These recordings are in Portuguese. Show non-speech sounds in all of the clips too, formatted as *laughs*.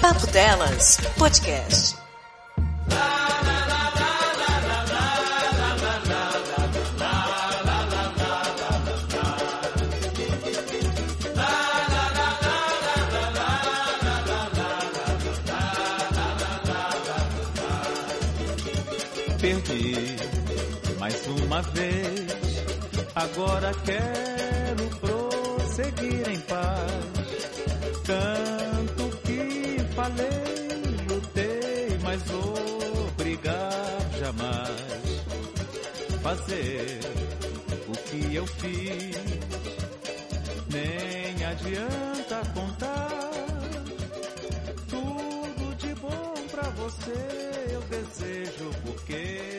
Papo Delas Podcast. Uma vez. Agora quero prosseguir em paz. Tanto que falei, lutei, mas obrigar jamais. Fazer o que eu fiz, nem adianta contar. Tudo de bom pra você eu desejo, porque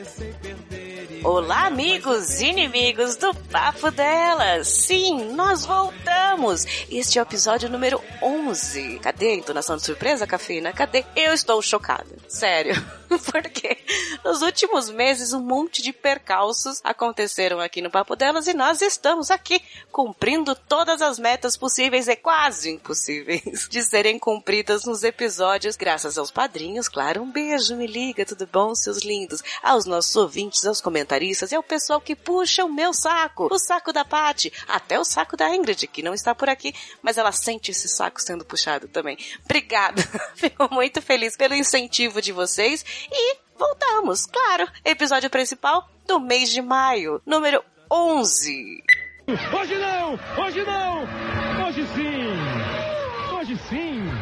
Olá, amigos e inimigos do Papo Delas! Sim, nós voltamos! Este é o episódio número 11. Cadê a entonação de surpresa, Cafina? Cadê? Eu estou chocada. Sério. *laughs* Porque nos últimos meses um monte de percalços aconteceram aqui no Papo Delas e nós estamos aqui cumprindo todas as metas possíveis e quase impossíveis *laughs* de serem cumpridas nos episódios, graças aos padrinhos, claro. Um beijo, me liga, tudo bom, seus lindos? Aos nossos ouvintes, aos comentaristas e ao pessoal que puxa o meu saco, o saco da Paty, até o saco da Ingrid, que não está por aqui, mas ela sente esse saco sendo puxado também. Obrigada! *laughs* Fico muito feliz pelo incentivo de vocês e voltamos, claro, episódio principal do mês de maio, número 11. Hoje não! Hoje não! Hoje sim! Hoje sim!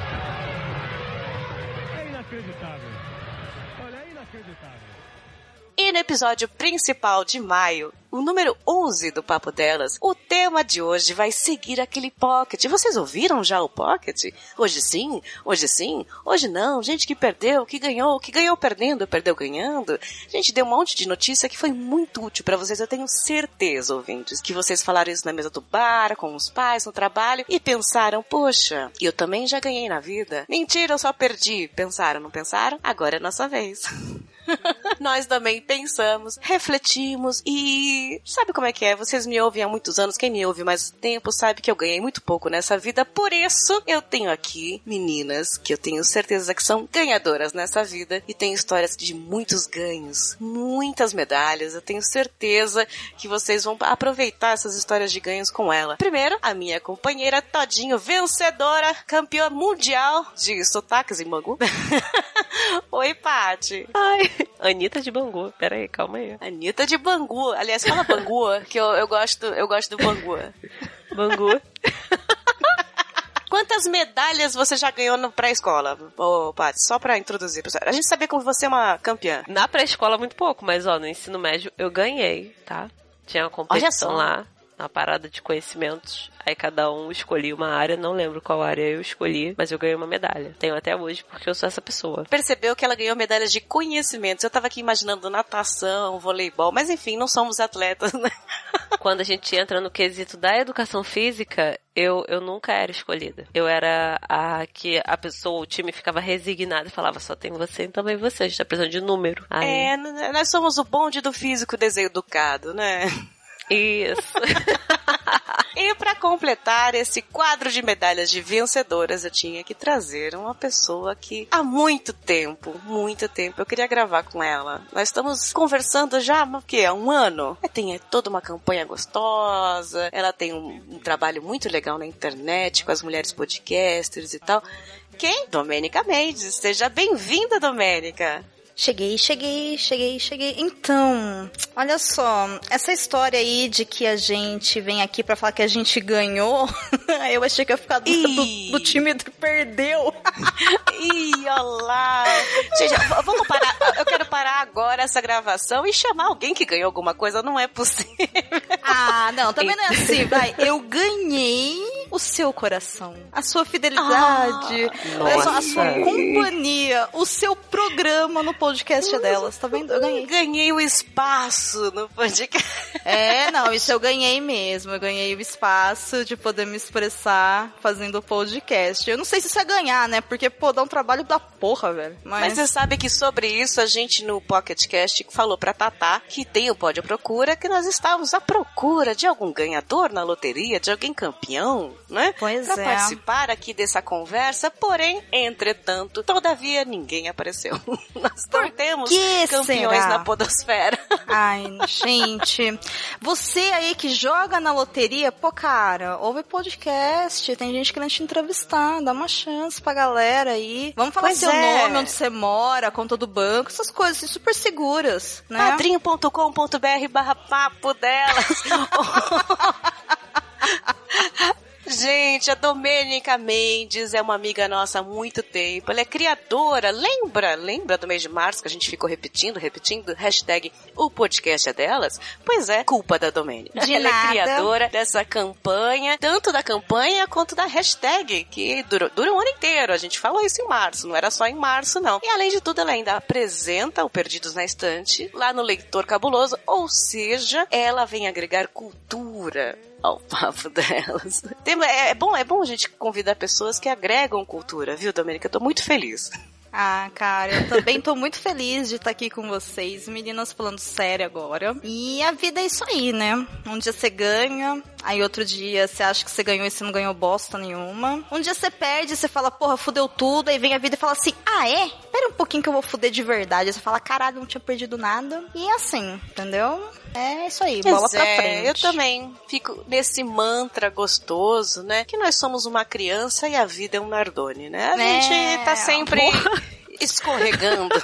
E no episódio principal de maio, o número 11 do Papo Delas, o tema de hoje vai seguir aquele pocket. Vocês ouviram já o pocket? Hoje sim, hoje sim, hoje não. Gente que perdeu, que ganhou, que ganhou perdendo, perdeu ganhando. Gente, deu um monte de notícia que foi muito útil para vocês. Eu tenho certeza, ouvintes, que vocês falaram isso na mesa do bar, com os pais, no trabalho e pensaram, poxa, eu também já ganhei na vida. Mentira, eu só perdi. Pensaram, não pensaram? Agora é nossa vez. *laughs* *laughs* Nós também pensamos, refletimos e sabe como é que é? Vocês me ouvem há muitos anos, quem me ouve mais tempo sabe que eu ganhei muito pouco nessa vida, por isso eu tenho aqui meninas que eu tenho certeza que são ganhadoras nessa vida e têm histórias de muitos ganhos, muitas medalhas. Eu tenho certeza que vocês vão aproveitar essas histórias de ganhos com ela. Primeiro, a minha companheira Todinho, vencedora, campeã mundial de sotaques em Bangu. *laughs* Oi, Paty. Ai, *laughs* Anitta de Bangu. Pera aí, calma aí. Anitta de Bangu. Aliás, fala Bangu, *laughs* que eu, eu gosto, eu gosto do Bangu. Bangu. *laughs* Quantas medalhas você já ganhou no pré-escola, ô Paty? Só pra introduzir, pessoal. A gente sabia como você é uma campeã. Na pré-escola, muito pouco, mas ó, no ensino médio eu ganhei, tá? Tinha uma competição lá, uma parada de conhecimentos. Aí cada um escolhia uma área, não lembro qual área eu escolhi, mas eu ganhei uma medalha. Tenho até hoje porque eu sou essa pessoa. Percebeu que ela ganhou medalhas de conhecimentos. Eu tava aqui imaginando natação, voleibol, mas enfim, não somos atletas, né? *laughs* Quando a gente entra no quesito da educação física, eu, eu nunca era escolhida. Eu era a que a pessoa, o time ficava resignado e falava, só tem você, então vem você, a gente tá precisando de número. Aí, É, nós somos o bonde do físico deseducado, né? Isso. *laughs* E para completar esse quadro de medalhas de vencedoras, eu tinha que trazer uma pessoa que há muito tempo, muito tempo, eu queria gravar com ela. Nós estamos conversando já, o quê? Há um ano? Ela tem toda uma campanha gostosa, ela tem um, um trabalho muito legal na internet com as mulheres podcasters e tal. Quem? Domênica Mendes. Seja bem-vinda, Domênica. Cheguei, cheguei, cheguei, cheguei. Então, olha só, essa história aí de que a gente vem aqui pra falar que a gente ganhou, *laughs* eu achei que ia ficar do, do, do time que perdeu. *laughs* Ih, olá! Gente, vamos parar. Eu quero parar agora essa gravação e chamar alguém que ganhou alguma coisa. Não é possível. Ah, não, também não é assim, vai. *laughs* Eu ganhei o seu coração, a sua fidelidade, só, a sua companhia, o seu programa no podcast delas, tá vendo? Eu ganhei. Ganhei o espaço no podcast. É, não, isso eu ganhei mesmo. Eu ganhei o espaço de poder me expressar fazendo o podcast. Eu não sei se isso é ganhar, né? Porque, pô, dá um trabalho da porra, velho. Mas Mas, você sabe que sobre isso a gente no Pocket Cast falou pra Tatá que tem o Pode à Procura, que nós estávamos à procura de algum ganhador na loteria, de alguém campeão, né? Pois pra é. participar aqui dessa conversa, porém, entretanto, todavia ninguém apareceu. *laughs* Nós não temos que campeões será? na podosfera. *laughs* Ai, gente. Você aí que joga na loteria, pô, cara, ouve podcast. Tem gente querendo te entrevistar. Dá uma chance pra galera aí. Vamos falar Pois seu é. nome, onde você mora, a conta do banco, essas coisas assim, super seguras, né? padrim.com.br barra papo delas. *laughs* Gente, a Domênica Mendes é uma amiga nossa há muito tempo. Ela é criadora. Lembra? Lembra do mês de março que a gente ficou repetindo, repetindo? Hashtag o podcast é delas? Pois é, culpa da Domênica. De Ela nada. é criadora dessa campanha, tanto da campanha quanto da hashtag, que durou, dura um ano inteiro. A gente falou isso em março, não era só em março, não. E além de tudo, ela ainda apresenta o Perdidos na Estante lá no Leitor Cabuloso, ou seja, ela vem agregar cultura ao *laughs* papo delas. Tem- é, é bom, é bom a gente convidar pessoas que agregam cultura, viu, Domênica? Eu tô muito feliz. Ah, cara, eu também tô muito feliz de estar aqui com vocês, meninas falando sério agora. E a vida é isso aí, né? Um dia você ganha, aí outro dia você acha que você ganhou e você não ganhou bosta nenhuma. Um dia você perde, você fala, porra, fudeu tudo, aí vem a vida e fala assim, ah, é? Pera um pouquinho que eu vou fuder de verdade. Você fala, caralho, não tinha perdido nada. E assim, entendeu? É isso aí, bola Pois pra é, frente. Eu também fico nesse mantra gostoso, né? Que nós somos uma criança e a vida é um Nardone, né? A É, gente tá sempre escorregando.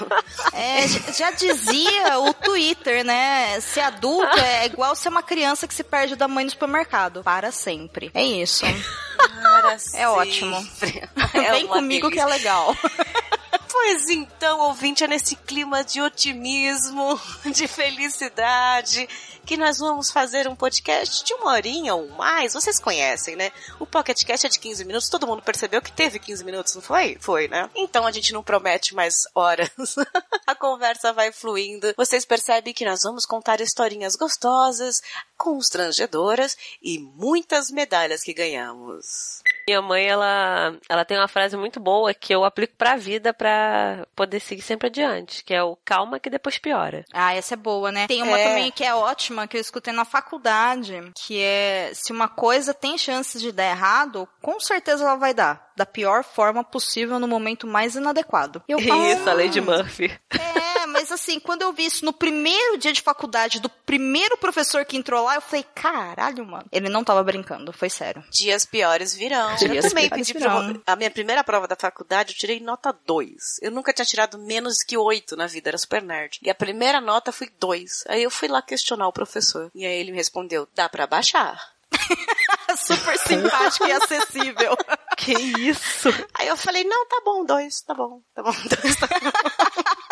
É, já dizia o Twitter, né? Ser adulto é igual ser uma criança que se perde da mãe no supermercado. Para sempre. É isso. Para É ótimo. sempre. É Vem comigo que é delícia. legal. Pois então, ouvinte, é nesse clima de otimismo, *laughs* de felicidade, que nós vamos fazer um podcast de uma horinha ou mais. Vocês conhecem, né? O PocketCast é de 15 minutos, todo mundo percebeu que teve 15 minutos, não foi? Foi, né? Então a gente não promete mais horas. *laughs* a conversa vai fluindo. Vocês percebem que nós vamos contar historinhas gostosas, constrangedoras e muitas medalhas que ganhamos. Minha mãe, ela, ela tem uma frase muito boa que eu aplico pra vida pra poder seguir sempre adiante, que é o calma que depois piora. Ah, essa é boa, né? Tem uma É. também que é ótima, que eu escutei na faculdade, que é se uma coisa tem chances de dar errado, com certeza ela vai dar. Da pior forma possível no momento mais inadequado. Eu *laughs* Isso, a lei de "Hum, Murphy. É, mas assim, quando eu vi isso no primeiro dia de faculdade, do primeiro professor que entrou lá, eu falei, caralho, mano. Ele não tava brincando, foi sério. Dias piores virão. Dias eu também pedi virão. prova- A minha primeira prova da faculdade, eu tirei nota 2. Eu nunca tinha tirado menos que 8 na vida, era super nerd. E a primeira nota foi 2. Aí eu fui lá questionar o professor. E aí ele me respondeu, dá pra baixar. *laughs* Super simpático e acessível. *laughs* Que isso? Aí eu falei, não, tá bom, 2, tá bom, tá bom, 2, tá bom. *laughs*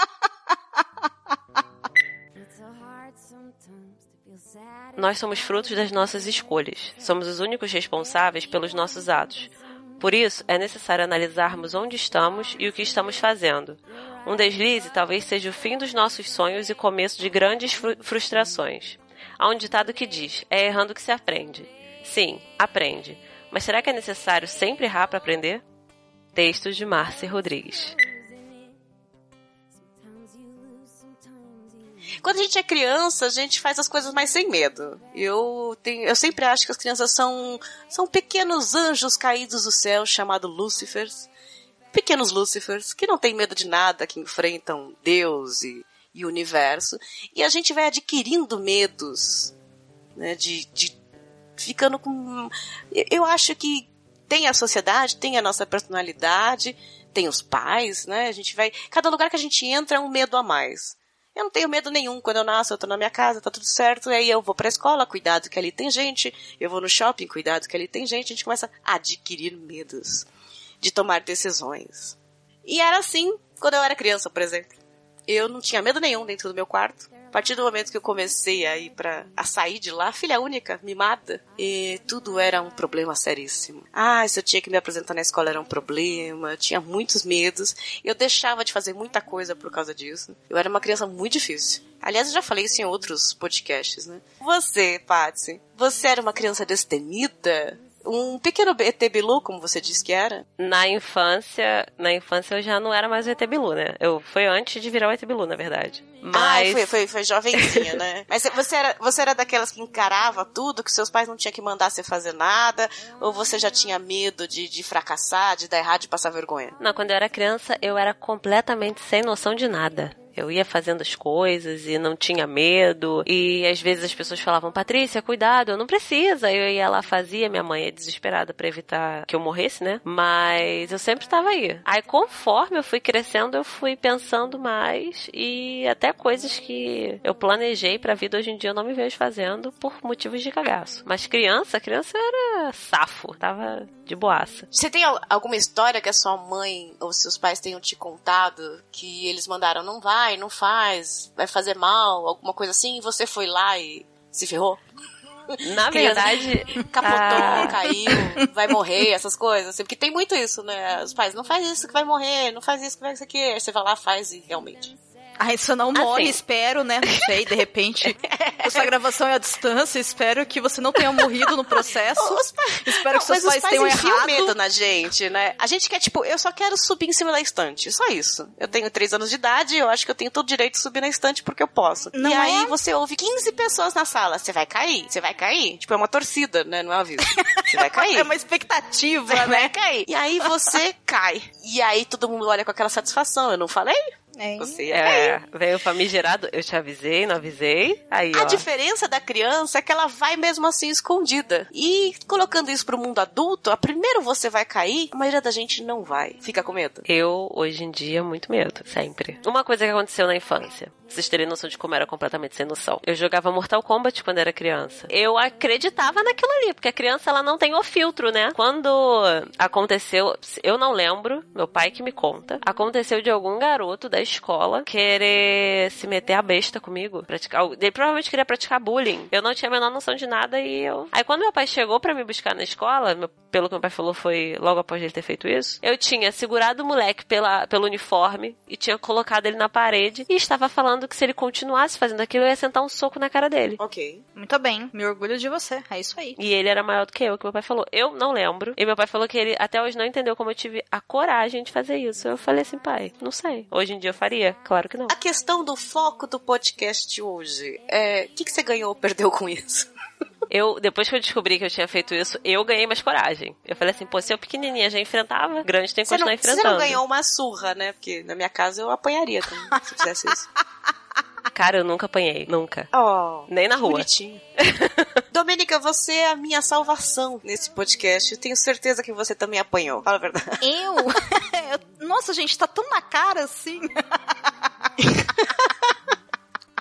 Nós somos frutos das nossas escolhas. Somos os únicos responsáveis pelos nossos atos. Por isso, é necessário analisarmos onde estamos e o que estamos fazendo. Um deslize talvez seja o fim dos nossos sonhos e começo de grandes fru- frustrações. Há um ditado que diz: é errando que se aprende. Sim, aprende. Mas será que é necessário sempre errar para aprender? Textos de Márcia Rodrigues. Quando a gente é criança, a gente faz as coisas mais sem medo. Eu, tenho, eu sempre acho que as crianças são, são pequenos anjos caídos do céu, chamados Lúcifers. Pequenos Lúcifers, que não têm medo de nada, que enfrentam Deus e, e o universo. E a gente vai adquirindo medos, né, de, de ficando com... Eu acho que tem a sociedade, tem a nossa personalidade, tem os pais, né? A gente vai... Cada lugar que a gente entra é um medo a mais. Eu não tenho medo nenhum. Quando eu nasço, eu tô na minha casa, tá tudo certo. E aí eu vou pra escola, cuidado que ali tem gente. Eu vou no shopping, cuidado que ali tem gente. A gente começa a adquirir medos de tomar decisões. E era assim quando eu era criança, por exemplo. Eu não tinha medo nenhum dentro do meu quarto. A partir do momento que eu comecei a ir pra, a sair de lá, filha única, mimada, e tudo era um problema seríssimo. Ah, se eu tinha que me apresentar na escola era um problema, eu tinha muitos medos, eu deixava de fazer muita coisa por causa disso. Eu era uma criança muito difícil. Aliás, eu já falei isso em outros podcasts, né? Você, Patsy, você era uma criança destemida? Um pequeno ET Bilu, como você disse que era? Na infância, na infância eu já não era mais o ET Bilu, né? Eu, foi antes de virar o ET Bilu, na verdade. Mas... Ah, foi, foi, foi jovenzinha, né? *laughs* Mas você era, você era daquelas que encarava tudo, que seus pais não tinham que mandar você fazer nada? Ou você já tinha medo de, de fracassar, de dar errado, de passar vergonha? Não, quando eu era criança, eu era completamente sem noção de nada. Eu ia fazendo as coisas e não tinha medo. E às vezes as pessoas falavam, Patrícia, cuidado, eu não precisa. Eu ia lá, fazia. Minha mãe é desesperada para evitar que eu morresse, né? Mas eu sempre estava aí. Aí conforme eu fui crescendo, eu fui pensando mais. E até coisas que eu planejei pra vida hoje em dia eu não me vejo fazendo por motivos de cagaço. Mas criança, criança era safo. Tava de boaça. Você tem alguma história que a sua mãe ou seus pais tenham te contado que eles mandaram não vai, não faz, vai fazer mal, alguma coisa assim, e você foi lá e se ferrou? *laughs* Na verdade, capotou, ah. caiu, vai morrer, essas coisas. Assim, porque tem muito isso, né? Os pais, não faz isso que vai morrer, não faz isso que vai isso aqui. Aí você vai lá, faz e realmente. Aí você não morre, Assim. espero, né? Não sei, de repente, *laughs* essa gravação é à distância, espero que você não tenha morrido no processo. *laughs* Os Espero que Não, seus mas os pais pais tenham errado. medo na gente, né? A gente quer, tipo, eu só quero subir em cima da estante. Só isso. Eu tenho três anos de idade, eu acho que eu tenho todo o direito de subir na estante porque eu posso. Não e é? aí você ouve 15 pessoas na sala. Você vai cair? Você vai cair? Tipo, é uma torcida, né? Não é um aviso. Você vai cair. *laughs* É uma expectativa, Você vai né? cair. E aí você cai. E aí todo mundo olha com aquela satisfação. Eu não falei? É. Você ia cair. É, veio famigerado, eu te avisei, não avisei. Aí, A ó. diferença da criança é que ela vai mesmo assim escondida. E colocando isso pro mundo adulto, a primeiro você vai cair, a maioria da gente não vai. Fica com medo. Eu, hoje em dia, muito medo, sempre. Uma coisa que aconteceu na infância, vocês terem noção de como era completamente sem noção. Eu jogava Mortal Kombat quando era criança. Eu acreditava naquilo ali, porque a criança, ela não tem o filtro, né? Quando aconteceu, eu não lembro, meu pai que me conta, aconteceu de algum garoto da escola querer se meter a besta comigo, praticar, ele provavelmente queria praticar bullying. Eu não tinha a menor noção de nada e eu... Aí quando meu pai chegou pra me buscar na escola, meu- pelo que meu pai falou foi logo após ele ter feito isso, eu tinha segurado o moleque pela, pelo uniforme e tinha colocado ele na parede e estava falando que se ele continuasse fazendo aquilo, eu ia sentar um soco na cara dele. Ok. Muito bem, me orgulho de você. É isso aí. E ele era maior do que eu, que meu pai falou. Eu não lembro. E meu pai falou que ele até hoje não entendeu como eu tive a coragem de fazer isso. Eu falei assim, pai, não sei. Hoje em dia eu faria? Claro que não. A questão do foco do podcast hoje é o que, que você ganhou ou perdeu com isso? *laughs* Eu, depois que eu descobri que eu tinha feito isso, eu ganhei mais coragem. Eu falei assim, pô, se eu pequenininha já enfrentava, grande tem que Você não, continuar você enfrentando. não ganhou uma surra, né? Porque na minha casa eu apanharia também, se fizesse isso. *laughs* Cara, eu nunca apanhei. Nunca. Oh, Nem na rua. bonitinho. *laughs* Domênica, você é a minha salvação nesse podcast. Eu tenho certeza que você também apanhou. Fala a verdade. Eu? *laughs* Eu- Nossa, gente, tá tão na cara assim. *laughs*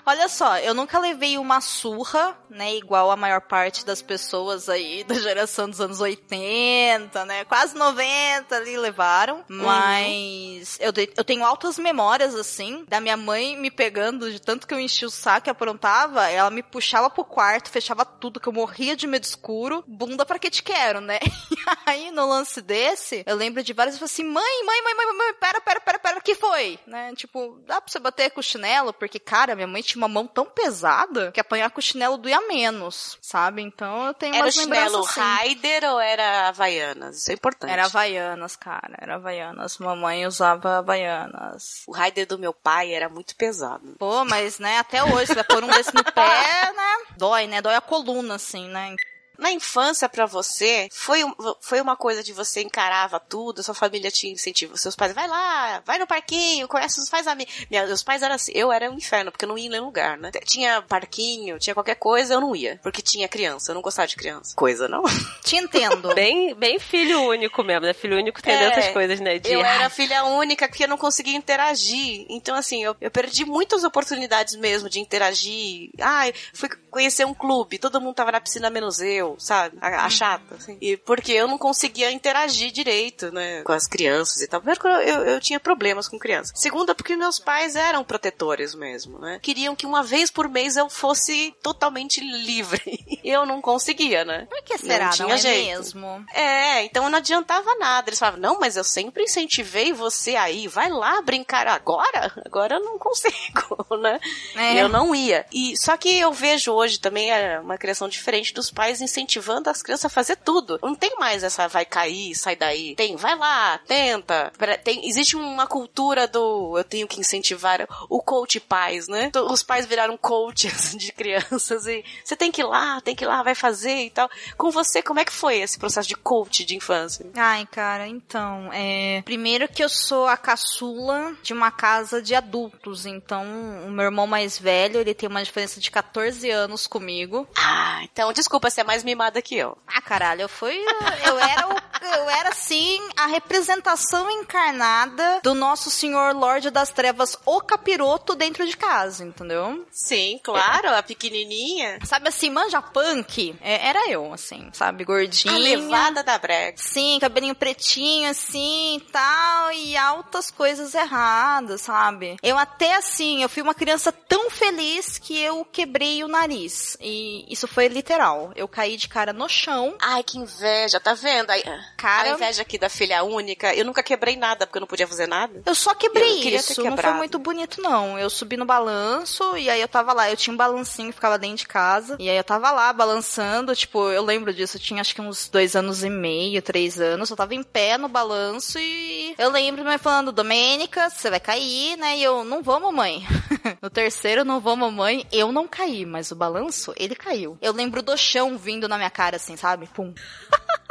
Olha só, eu nunca levei uma surra, né, igual a maior parte das pessoas aí *laughs* da geração dos anos 80, né, quase 90 ali levaram, mas eu, de- eu tenho altas memórias, assim, da minha mãe me pegando de tanto que eu enchi o saco e aprontava, ela me puxava pro quarto, fechava tudo, que eu morria de medo escuro, bunda pra que te quero, né, *laughs* e aí no lance desse, eu lembro de várias vezes assim, mãe, mãe, mãe, mãe, mãe, pera, pera, pera, pera, o que foi? Né, tipo, dá pra você bater com o chinelo? Porque, cara, minha mãe tinha uma mão tão pesada que apanhar com o chinelo doía menos, sabe? Então eu tenho Era o umas chinelo lembranças assim. Raider ou era Havaianas? Isso é importante. Era Havaianas, cara, era Havaianas. Mamãe usava Havaianas. O Raider do meu pai era muito pesado. Pô, mas, né, até hoje, você vai pôr um desse no pé, né? Dói, né? Dói a coluna, assim, né? Na infância, pra você, foi, um- foi uma coisa de você encarava tudo, sua família te incentiva, seus pais, vai lá, vai no parquinho, conhece os pais amigos. Meus pais eram assim, eu era um inferno, porque eu não ia em nenhum lugar, né? Tinha parquinho, tinha qualquer coisa, eu não ia, porque tinha criança, eu não gostava de criança. Coisa, não? Te entendo. *laughs* Bem, bem filho único mesmo, né? Filho único tem É, dessas coisas, né? De, Eu "Ai, era filha única que eu não conseguia interagir. Então, assim, eu, eu perdi muitas oportunidades mesmo de interagir. Ai, fui conhecer um clube, todo mundo tava na piscina menos eu. Eu, sabe? A, a chata, assim. E porque eu não conseguia interagir direito, né? Com as crianças e tal. Primeiro que eu, eu, eu tinha problemas com crianças. Segunda, porque meus pais eram protetores mesmo, né? Queriam que uma vez por mês eu fosse totalmente livre. *laughs* eu não conseguia, né? Por que será? Não, tinha não é jeito. mesmo? É, então não adiantava nada. Eles falavam, não, mas eu sempre incentivei você aí, vai lá brincar agora? Agora eu não consigo, *laughs* né? É. E eu não ia. E só que eu vejo hoje também é uma criação diferente dos pais incentivando as crianças a fazer tudo. Não tem mais essa vai cair, sai daí. Tem, vai lá, tenta. Tem, existe uma cultura do eu tenho que incentivar o coach pais, né? Então, Os pais viraram coaches *laughs* de crianças e você tem que ir lá, tem que ir lá, vai fazer e tal. Com você, como é que foi esse processo de coach de infância? Ai, cara, então, é... Primeiro que eu sou a caçula de uma casa de adultos, então o meu irmão mais velho, ele tem uma diferença de 14 anos comigo. Ah, então desculpa, você é mais mimada que eu. Ah, caralho, eu fui... Eu era, o, eu era, assim, a representação encarnada do nosso senhor Lorde das Trevas, o capiroto, dentro de casa, entendeu? Sim, claro, a pequenininha. Sabe assim, manja punk? É, era eu, assim, sabe? Gordinha. A levada da brega. Sim, cabelinho pretinho, assim, tal, e altas coisas erradas, sabe? Eu até, assim, eu fui uma criança tão feliz que eu quebrei o nariz. E isso foi literal. Eu caí de cara no chão. Ai, que inveja, tá vendo? Ai, Cara- A inveja aqui da filha única. Eu nunca quebrei nada porque eu não podia fazer nada. Eu só quebrei Eu isso, não foi muito bonito não. Eu subi no balanço e aí eu tava lá, eu tinha um balancinho que ficava dentro de casa. E aí eu tava lá balançando, tipo, eu lembro disso, eu tinha acho que uns dois anos e meio, três anos. Eu tava em pé no balanço e eu lembro minha mãe falando, Domênica, você vai cair, né? E eu, não vou, mamãe. *laughs* no terceiro, não vou, mamãe. Eu não caí, mas o balanço, ele caiu. Eu lembro do chão vindo na minha cara, assim, sabe? Pum. *laughs*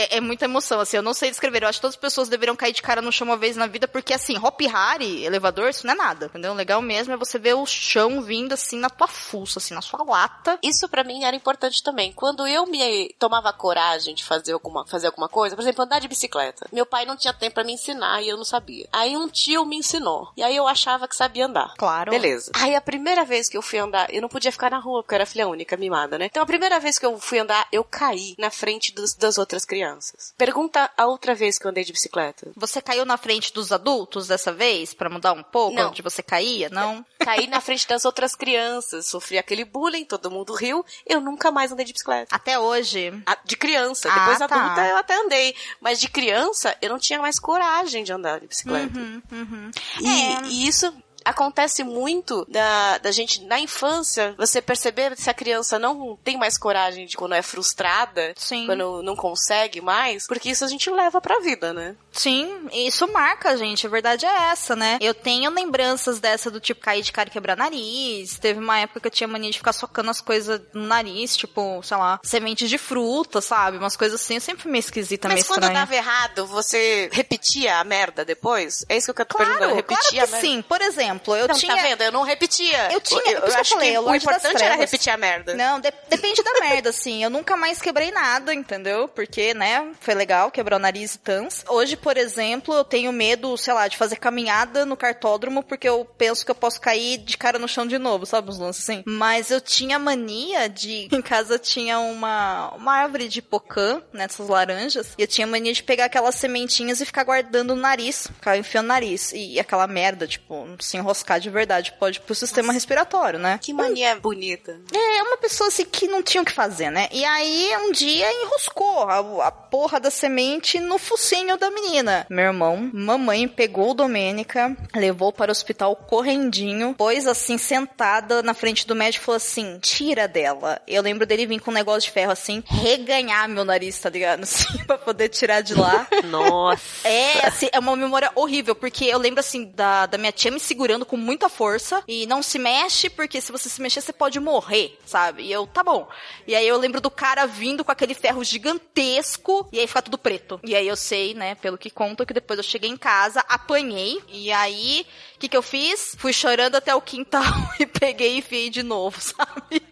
É, é muita emoção, assim, eu não sei descrever. Eu acho que todas as pessoas deveriam cair de cara no chão uma vez na vida, porque assim, Hop Harry, elevador, isso não é nada, entendeu? O legal mesmo é você ver o chão vindo assim na tua fuça, assim, na sua lata. Isso pra mim era importante também. Quando eu me tomava coragem de fazer alguma, fazer alguma coisa, por exemplo, andar de bicicleta. Meu pai não tinha tempo pra me ensinar e eu não sabia. Aí um tio me ensinou. E aí eu achava que sabia andar. Claro. Beleza. Aí a primeira vez que eu fui andar, eu não podia ficar na rua, porque eu era filha única, mimada, né? Então a primeira vez que eu fui andar, eu caí na frente dos- das outras crianças. Pergunta a outra vez que eu andei de bicicleta. Você caiu na frente dos adultos dessa vez, pra mudar um pouco Não. onde você caía? Não? Caí na frente das outras crianças, sofri aquele bullying, todo mundo riu, eu nunca mais andei de bicicleta. Até hoje. Ah, De criança, Ah, depois tá. adulta eu até andei. Mas de criança eu não tinha mais coragem de andar de bicicleta. Uhum, uhum. E, É. e isso acontece muito da, da gente na infância, você perceber se a criança não tem mais coragem de quando é frustrada, Sim. quando não consegue mais, porque isso a gente leva pra vida, né? Sim, isso marca a gente, a verdade é essa, né? Eu tenho lembranças dessa do tipo cair de cara e quebrar nariz. Teve uma época que eu tinha mania de ficar socando as coisas no nariz, tipo, sei lá, sementes de fruta, sabe? Umas coisas assim, eu sempre meio esquisita, meio Mas quando estranha. dava errado, você repetia a merda depois? É isso que eu tô Claro, perguntando. claro Repetia que a merda? sim. Por exemplo, eu Não, tinha... tá vendo? Eu não repetia. Eu tinha- Eu, eu acho falei, que o importante era repetir a merda. Não, de- depende da merda, assim. Eu nunca mais quebrei nada, entendeu? Porque, né, foi legal quebrar o nariz e tans. Hoje, por exemplo, eu tenho medo, sei lá, de fazer caminhada no cartódromo, porque eu penso que eu posso cair de cara no chão de novo, sabe? Uns lances assim. Mas eu tinha mania de. *laughs* Em casa tinha uma, uma árvore de pocã, nessas laranjas, e eu tinha mania de pegar aquelas sementinhas e ficar guardando no nariz, ficar enfiando no nariz. E, aquela merda, tipo, se enroscar de verdade, pode ir pro sistema respiratório, né? Que mania bonita. É, uma pessoa assim que não tinha o que fazer, né? E aí, um dia enroscou a, a porra da semente no focinho da menina. Meu irmão, mamãe pegou Domênica, levou para o hospital correndinho, pôs assim, sentada na frente do médico e falou assim: tira dela. Eu lembro dele vir com um negócio de ferro assim, reganhar meu nariz, tá ligado? *laughs* Assim, pra poder tirar de lá. *laughs* Nossa. É, assim, é uma memória horrível, porque eu lembro, assim, da, da minha tia me segurando com muita força e não se mexe, porque se você se mexer, você pode morrer, sabe? E eu, tá bom. E aí eu lembro do cara vindo com aquele ferro gigantesco e aí fica tudo preto. E aí eu sei, né, pelo que contam, que depois eu cheguei em casa, apanhei, e aí, o que que eu fiz? Fui chorando até o quintal *laughs* e peguei e enfiei de novo, *laughs* sabe?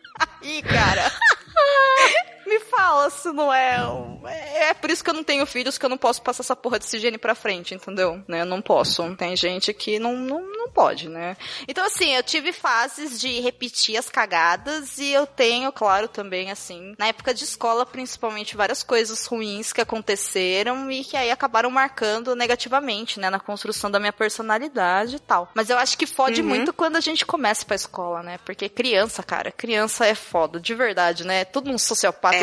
Aí, cara. *laughs* Me fala se não é, um- é é por isso que eu não tenho filhos, que eu não posso passar essa porra desse gene pra frente, entendeu? Né? Eu não posso. Tem gente que não, não, não pode, né? Então, assim, eu tive fases de repetir as cagadas e eu tenho, claro, também, assim, na época de escola, principalmente, várias coisas ruins que aconteceram e que aí acabaram marcando negativamente, né, na construção da minha personalidade e tal. Mas eu acho que fode Uhum. muito quando a gente começa pra escola, né? Porque criança, cara, criança é foda, de verdade, né? Tudo uns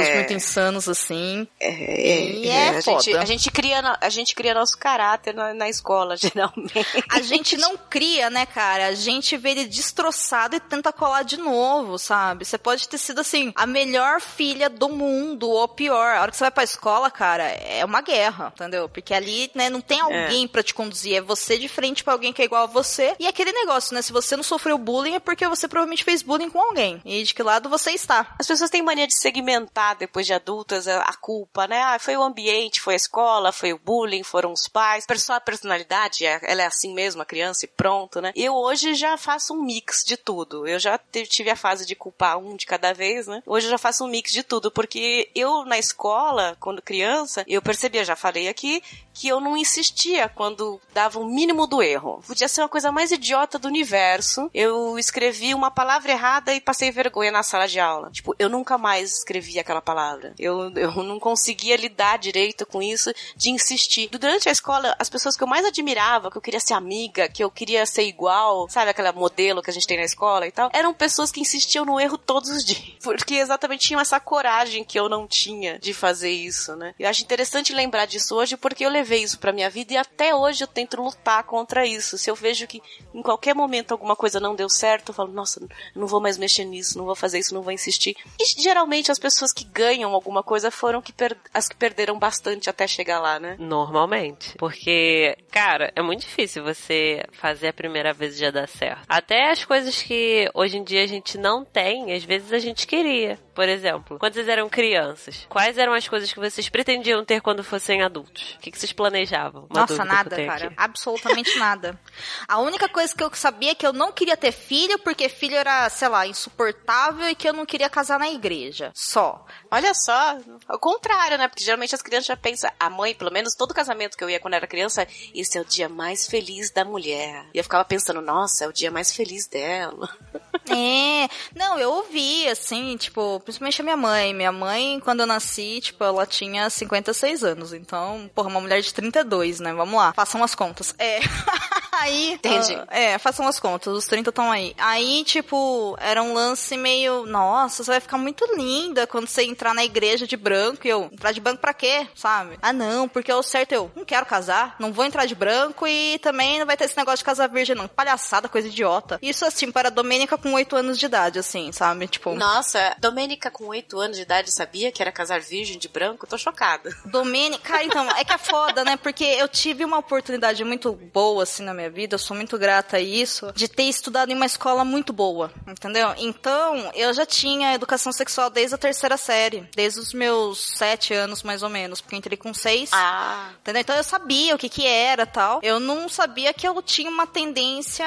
É. muito insanos, assim. É, E é a, gente, foda. a gente cria a gente cria nosso caráter na, na escola, *laughs* geralmente. A gente não cria, né, cara? A gente vê ele destroçado e tenta colar de novo, sabe? Você pode ter sido, assim, a melhor filha do mundo, ou pior. A hora que você vai pra escola, cara, é uma guerra, entendeu? Porque ali, né, não tem alguém pra te conduzir. É você de frente pra alguém que é igual a você. E aquele negócio, né? Se você não sofreu bullying, é porque você provavelmente fez bullying com alguém. E de que lado você está. As pessoas têm mania de segmentar depois de adultas a, culpa, né? Ah, foi o ambiente, foi a escola, foi o bullying, foram os pais. Só a personalidade, é- ela é assim mesmo, a criança, e pronto, né? Eu hoje já faço um mix de tudo. Eu já tive a fase de culpar um de cada vez, né? Hoje eu já faço um mix de tudo, porque eu na escola, quando criança, eu percebia, já falei aqui, que eu não insistia quando dava o mínimo do erro. Podia ser uma coisa mais idiota do universo. Eu escrevi uma palavra errada e passei vergonha na sala de aula. Tipo, eu nunca mais escrevi aquela palavra. Eu, eu não conseguia lidar direito com isso de insistir. Durante a escola, as pessoas que eu mais admirava, que eu queria ser amiga, que eu queria ser igual, sabe aquela modelo que a gente tem na escola e tal, eram pessoas que insistiam no erro todos os *laughs* dias. Porque exatamente tinham essa coragem que eu não tinha de fazer isso, né? Eu acho interessante lembrar disso hoje porque eu levei isso pra minha vida e até hoje eu tento lutar contra isso. Se eu vejo que em qualquer momento alguma coisa não deu certo, eu falo, nossa, não vou mais mexer nisso, não vou fazer isso, não vou insistir. E geralmente as pessoas que ganham alguma coisa foram que as que perderam bastante até chegar lá, né? Normalmente. Porque, cara, é muito difícil você fazer a primeira vez e já dar certo. Até as coisas que hoje em dia a gente não tem, às vezes a gente queria. Por exemplo, quando vocês eram crianças, quais eram as coisas que vocês pretendiam ter quando fossem adultos? O que, que vocês planejavam? Uma Nossa, dúvida que eu nada, cara. aqui. Absolutamente *laughs* nada. A única coisa que eu sabia é que eu não queria ter filho, porque filho era, sei lá, insuportável e que eu não queria casar na igreja. Só. Olha só, ao contrário, né? Porque geralmente as crianças já pensam, a mãe, pelo menos todo casamento que eu ia quando era criança, esse é o dia mais feliz da mulher. E eu ficava pensando, nossa, é o dia mais feliz dela. *laughs* É. Não, eu ouvi, assim, tipo, principalmente a minha mãe. Minha mãe, quando eu nasci, tipo, ela tinha 56 anos. Então, porra, uma mulher de 32, né? Vamos lá. Façam as contas. É. *laughs* Aí. Entendi. ah, é, façam as contas. Os 30 estão aí. Aí, tipo, era um lance meio. Nossa, você vai ficar muito linda quando você entrar na igreja de branco. E eu, entrar de branco pra quê? Sabe? Ah, não, porque é o certo eu não quero casar, não vou entrar de branco e também não vai ter esse negócio de casar virgem, não. Palhaçada, coisa idiota. Isso, assim, para a Domênica com 8 anos de idade, assim, sabe? Tipo. Nossa, Domênica com 8 anos de idade sabia que era casar virgem de branco? Tô chocada. Domênica, cara, então, é que é foda, né? Porque eu tive uma oportunidade muito boa, assim, na minha vida, eu sou muito grata a isso, de ter estudado em uma escola muito boa, entendeu? Então, eu já tinha educação sexual desde a terceira série, desde os meus sete anos, mais ou menos, porque eu entrei com seis. Ah, Entendeu? Então eu sabia o que que era tal. Eu não sabia que eu tinha uma tendência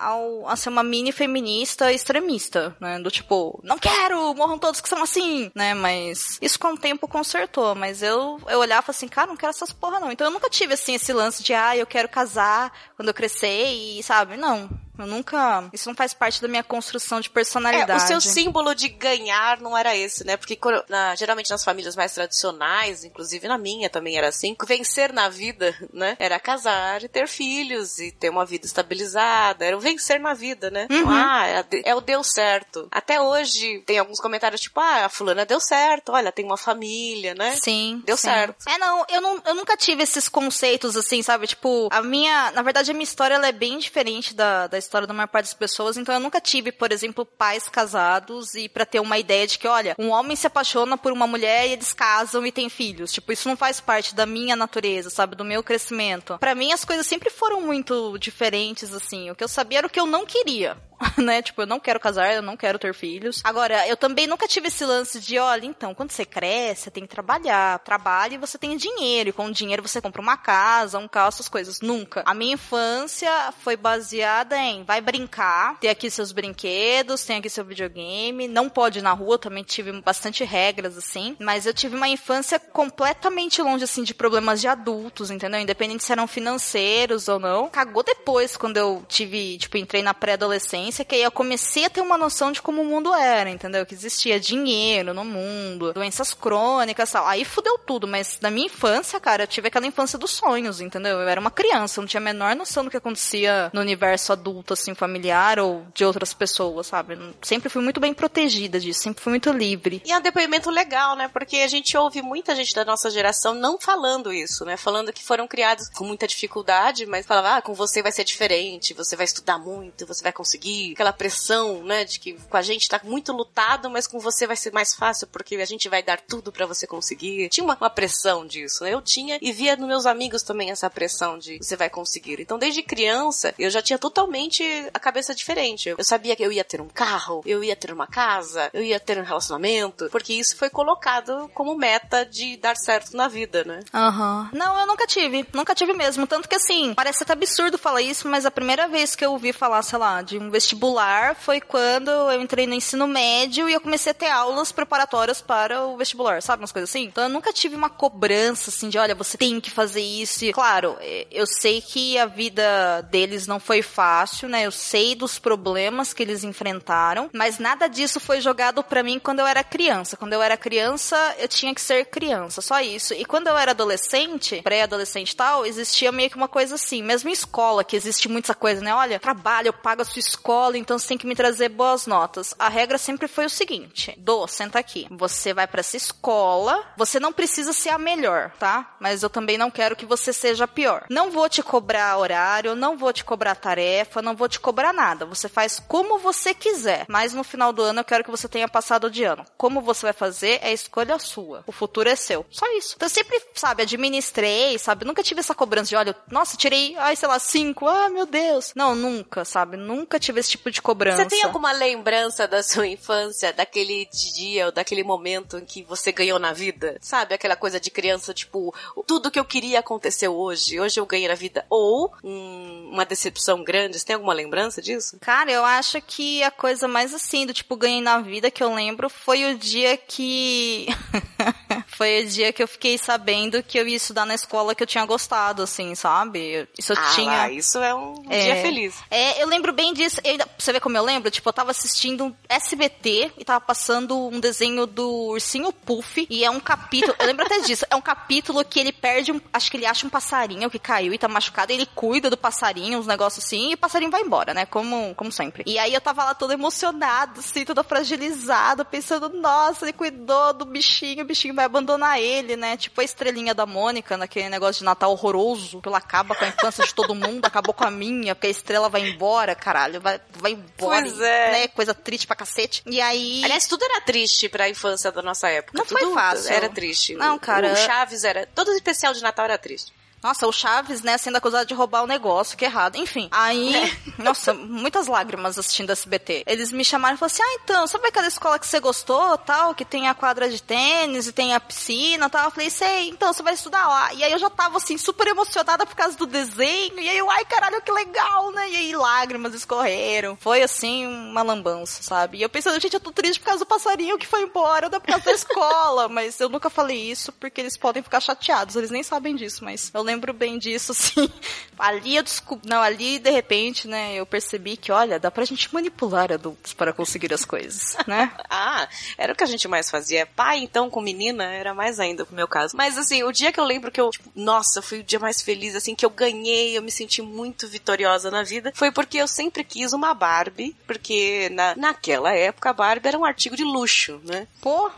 ao, a ser uma mini feminista extremista, né? Do tipo, não quero, morram todos que são assim, né? Mas isso com o tempo consertou. Mas eu, eu olhava assim, cara, não quero essas porra não. Então eu nunca tive assim esse lance de, ah, eu quero casar quando eu crescer e, sabe? Não. Eu nunca. Isso não faz parte da minha construção de é, personalidade. o seu símbolo de ganhar não era esse, né? Porque na- geralmente nas famílias mais tradicionais, inclusive na minha também era assim, vencer na vida, né? Era casar e ter filhos e ter uma vida estabilizada. Era o vencer na vida, né? Uhum. Ah, é, é o deu certo. Até hoje tem alguns comentários tipo, ah, a fulana deu certo, olha, tem uma família, né? Sim. Deu sim. certo. É, não eu, não, eu nunca tive esses conceitos assim, sabe? Tipo, a minha. Na verdade, a minha história ela é bem diferente da, da história da maior parte das pessoas. Então, eu nunca tive, por exemplo, pais casados e pra ter uma ideia de que, olha, um homem se apaixona por uma mulher e eles casam e têm filhos. Tipo, isso não faz parte da minha natureza, sabe? Do meu crescimento. Pra mim, as coisas sempre foram muito diferentes, assim. O que eu sabia era o que eu não queria. *laughs* né? Tipo, eu não quero casar, eu não quero ter filhos. Agora, eu também nunca tive esse lance de, olha, então, quando você cresce, você tem que trabalhar. Trabalha e você tem dinheiro. E com o dinheiro você compra uma casa, um carro, essas coisas. Nunca. A minha infância foi baseada em vai brincar, ter aqui seus brinquedos, tem aqui seu videogame, não pode ir na rua, também tive bastante regras, assim. Mas eu tive uma infância completamente longe, assim, de problemas de adultos, entendeu? Independente se eram financeiros ou não. Cagou depois, quando eu tive, tipo, entrei na pré-adolescência, que aí eu comecei a ter uma noção de como o mundo era, entendeu? Que existia dinheiro no mundo, doenças crônicas tal. Aí fudeu tudo, mas na minha infância, cara, eu tive aquela infância dos sonhos, entendeu? Eu era uma criança, eu não tinha a menor noção do que acontecia no universo adulto, assim, familiar ou de outras pessoas, sabe? Eu sempre fui muito bem protegida disso, sempre fui muito livre. E é um depoimento legal, né? Porque a gente ouve muita gente da nossa geração não falando isso, né? Falando que foram criados com muita dificuldade, mas falava, ah, com você vai ser diferente, você vai estudar muito, você vai conseguir. Aquela pressão, né? De que com a gente tá muito lutado, mas com você vai ser mais fácil porque a gente vai dar tudo para você conseguir. Tinha uma, uma pressão disso, né? Eu tinha e via nos meus amigos também essa pressão de você vai conseguir. Então, desde criança, eu já tinha totalmente a cabeça diferente. Eu sabia que eu ia ter um carro, eu ia ter uma casa, eu ia ter um relacionamento, porque isso foi colocado como meta de dar certo na vida, né? Aham. Não, eu nunca tive. Nunca tive mesmo. Tanto que assim, parece até absurdo falar isso, mas a primeira vez que eu ouvi falar, sei lá, de um vestibular foi quando eu entrei no ensino médio e eu comecei a ter aulas preparatórias para o vestibular, sabe? Umas coisas assim. Então eu nunca tive uma cobrança assim de, olha, você tem que fazer isso. E, claro, eu sei que a vida deles não foi fácil, né? Eu sei dos problemas que eles enfrentaram, mas nada disso foi jogado pra mim quando eu era criança. Quando eu era criança, eu tinha que ser criança, só isso. E quando eu era adolescente, pré-adolescente e tal, existia meio que uma coisa assim, mesmo em escola, que existe muita coisa, né? Olha, trabalho, eu pago a sua escola, então você tem que me trazer boas notas. A regra sempre foi o seguinte: Dô, senta aqui. Você vai para essa escola, você não precisa ser a melhor, tá? Mas eu também não quero que você seja a pior. Não vou te cobrar horário, não vou te cobrar tarefa, não vou te cobrar nada. Você faz como você quiser. Mas no final do ano eu quero que você tenha passado de ano. Como você vai fazer é escolha sua. O futuro é seu. Só isso. Então eu sempre, sabe, administrei, sabe? Nunca tive essa cobrança de, olha, nossa, tirei, ai, sei lá, cinco. Ah, meu Deus. Não, nunca, sabe? Nunca tive esse tipo de cobrança. Você tem alguma lembrança da sua infância, daquele dia ou daquele momento em que você ganhou na vida? Sabe, aquela coisa de criança, tipo, tudo que eu queria aconteceu hoje, hoje eu ganhei na vida. Ou hum, uma decepção grande, você tem alguma lembrança disso? Cara, eu acho que a coisa mais assim, do tipo, ganhei na vida que eu lembro foi o dia que. *laughs* foi o dia que eu fiquei sabendo que eu ia estudar na escola que eu tinha gostado, assim, sabe? Isso eu ah, tinha. lá, isso é um É. dia feliz. É, eu lembro bem disso. Ainda- você vê como eu lembro? Tipo, eu tava assistindo um SBT e tava passando um desenho do Ursinho Puff. E é um capítulo. eu lembro até *laughs* disso. É um capítulo que ele perde um. Acho que ele acha um passarinho que caiu e tá machucado. Ele cuida do passarinho, uns negócios assim. E o passarinho vai embora, né? Como, como sempre. E aí eu tava lá toda emocionada, assim, toda fragilizada, pensando, nossa, ele cuidou do bichinho, o bichinho vai abandonar ele, né? Tipo a estrelinha da Mônica, naquele negócio de Natal horroroso, que ela acaba com a infância de todo mundo, acabou com a minha, porque a estrela vai embora, caralho, vai, vai embora. Pois é. Né? Coisa triste pra cacete. E aí. Aliás, tudo era triste pra infância da nossa época. Não foi Tudo fácil. Era triste. Não, cara. O Chaves era. Todo especial de Natal era triste. Nossa, o Chaves, né, sendo acusado de roubar o negócio, que é errado. Enfim, aí, *laughs* nossa, muitas lágrimas assistindo SBT. Eles me chamaram e falaram assim, ah, então, sabe aquela escola que você gostou, tal, que tem a quadra de tênis e tem a piscina, tal? Eu falei, sei, então, você vai estudar lá. E aí eu já tava, assim, super emocionada por causa do desenho, e aí eu, ai, caralho, que legal, né? E aí lágrimas escorreram. Foi, assim, uma lambança, sabe? E eu pensando, gente, eu tô triste por causa do passarinho que foi embora, é por causa da escola, *laughs* mas eu nunca falei isso porque eles podem ficar chateados, eles nem sabem disso, mas eu lembro bem disso, *laughs* assim. Ali eu descobri, não, ali de repente, né, eu percebi que, olha, dá pra gente manipular adultos para conseguir as coisas, né? *laughs* Ah, era o que a gente mais fazia. Pai, então, com menina, era mais ainda pro meu caso. Mas assim, o dia que eu lembro que eu, tipo, nossa, foi o dia mais feliz, assim, que eu ganhei, eu me senti muito vitoriosa na vida, foi porque eu sempre quis uma Barbie, porque na, naquela época a Barbie era um artigo de luxo, né? Pô,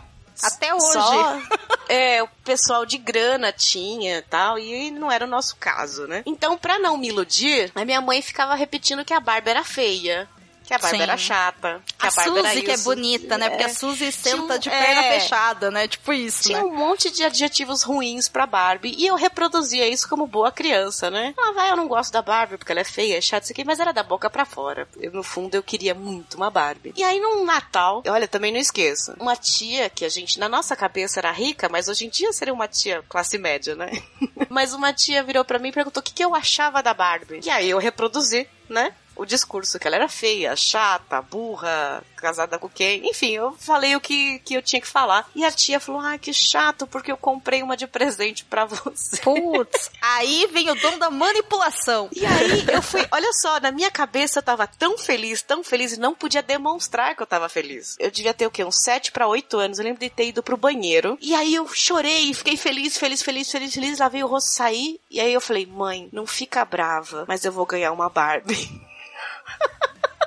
até hoje. Só, *laughs* é, o pessoal de grana tinha e tal, e não era o nosso caso, né? Então, pra não me iludir, a minha mãe ficava repetindo que a Barbie era feia. Que a Barbie Sim. era chata. Que a, A Barbie era Suzy que é bonita, né? Porque É. a Suzy Tinha um- senta de perna é. fechada, né? Tipo isso, Tinha né? um monte de adjetivos ruins pra Barbie e eu reproduzia isso como boa criança, né? Ah, vai, eu não gosto da Barbie porque ela é feia, é chata, isso aqui, mas era da boca pra fora. Eu, no fundo, eu queria muito uma Barbie. E aí, num Natal, olha, também não esqueço, uma tia que a gente, na nossa cabeça, era rica, mas hoje em dia seria uma tia classe média, né? *laughs* mas uma tia virou pra mim e perguntou o que, que eu achava da Barbie. E aí eu reproduzi, né? O discurso que ela era feia, chata, burra, casada com quem. Enfim, eu falei o que, que eu tinha que falar. E a tia falou: ai, que chato, porque eu comprei uma de presente pra você. Putz, *laughs* aí vem o dono da manipulação. E aí eu fui, olha só, na minha cabeça eu tava tão feliz, tão feliz e não podia demonstrar que eu tava feliz. Eu devia ter o quê? Uns 7 pra 8 anos. Eu lembro de ter ido pro banheiro. E aí eu chorei, fiquei feliz, feliz, feliz, feliz, feliz. Lavei o rosto, saí. E aí eu falei, mãe, não fica brava, mas eu vou ganhar uma Barbie. *laughs*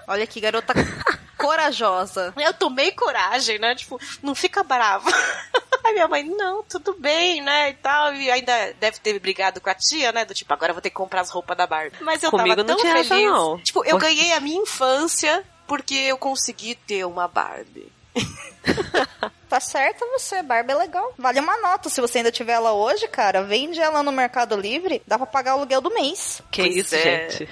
Olha que garota corajosa. Eu tomei coragem, né? Tipo, não fica brava. *laughs* Aí minha mãe, não, tudo bem, né? E tal. E ainda deve ter brigado com a tia, né? Do tipo, agora eu vou ter que comprar as roupas da Barbie. Mas eu Comigo tava não tão tinha feliz. essa, não. Tipo, eu Porque- ganhei a minha infância porque eu consegui ter uma Barbie. *laughs* *laughs* Tá certa você, Barbie é legal. Vale uma nota. Se você ainda tiver ela hoje, cara, vende ela no Mercado Livre, dá pra pagar o aluguel do mês. Que Pois isso, é. gente.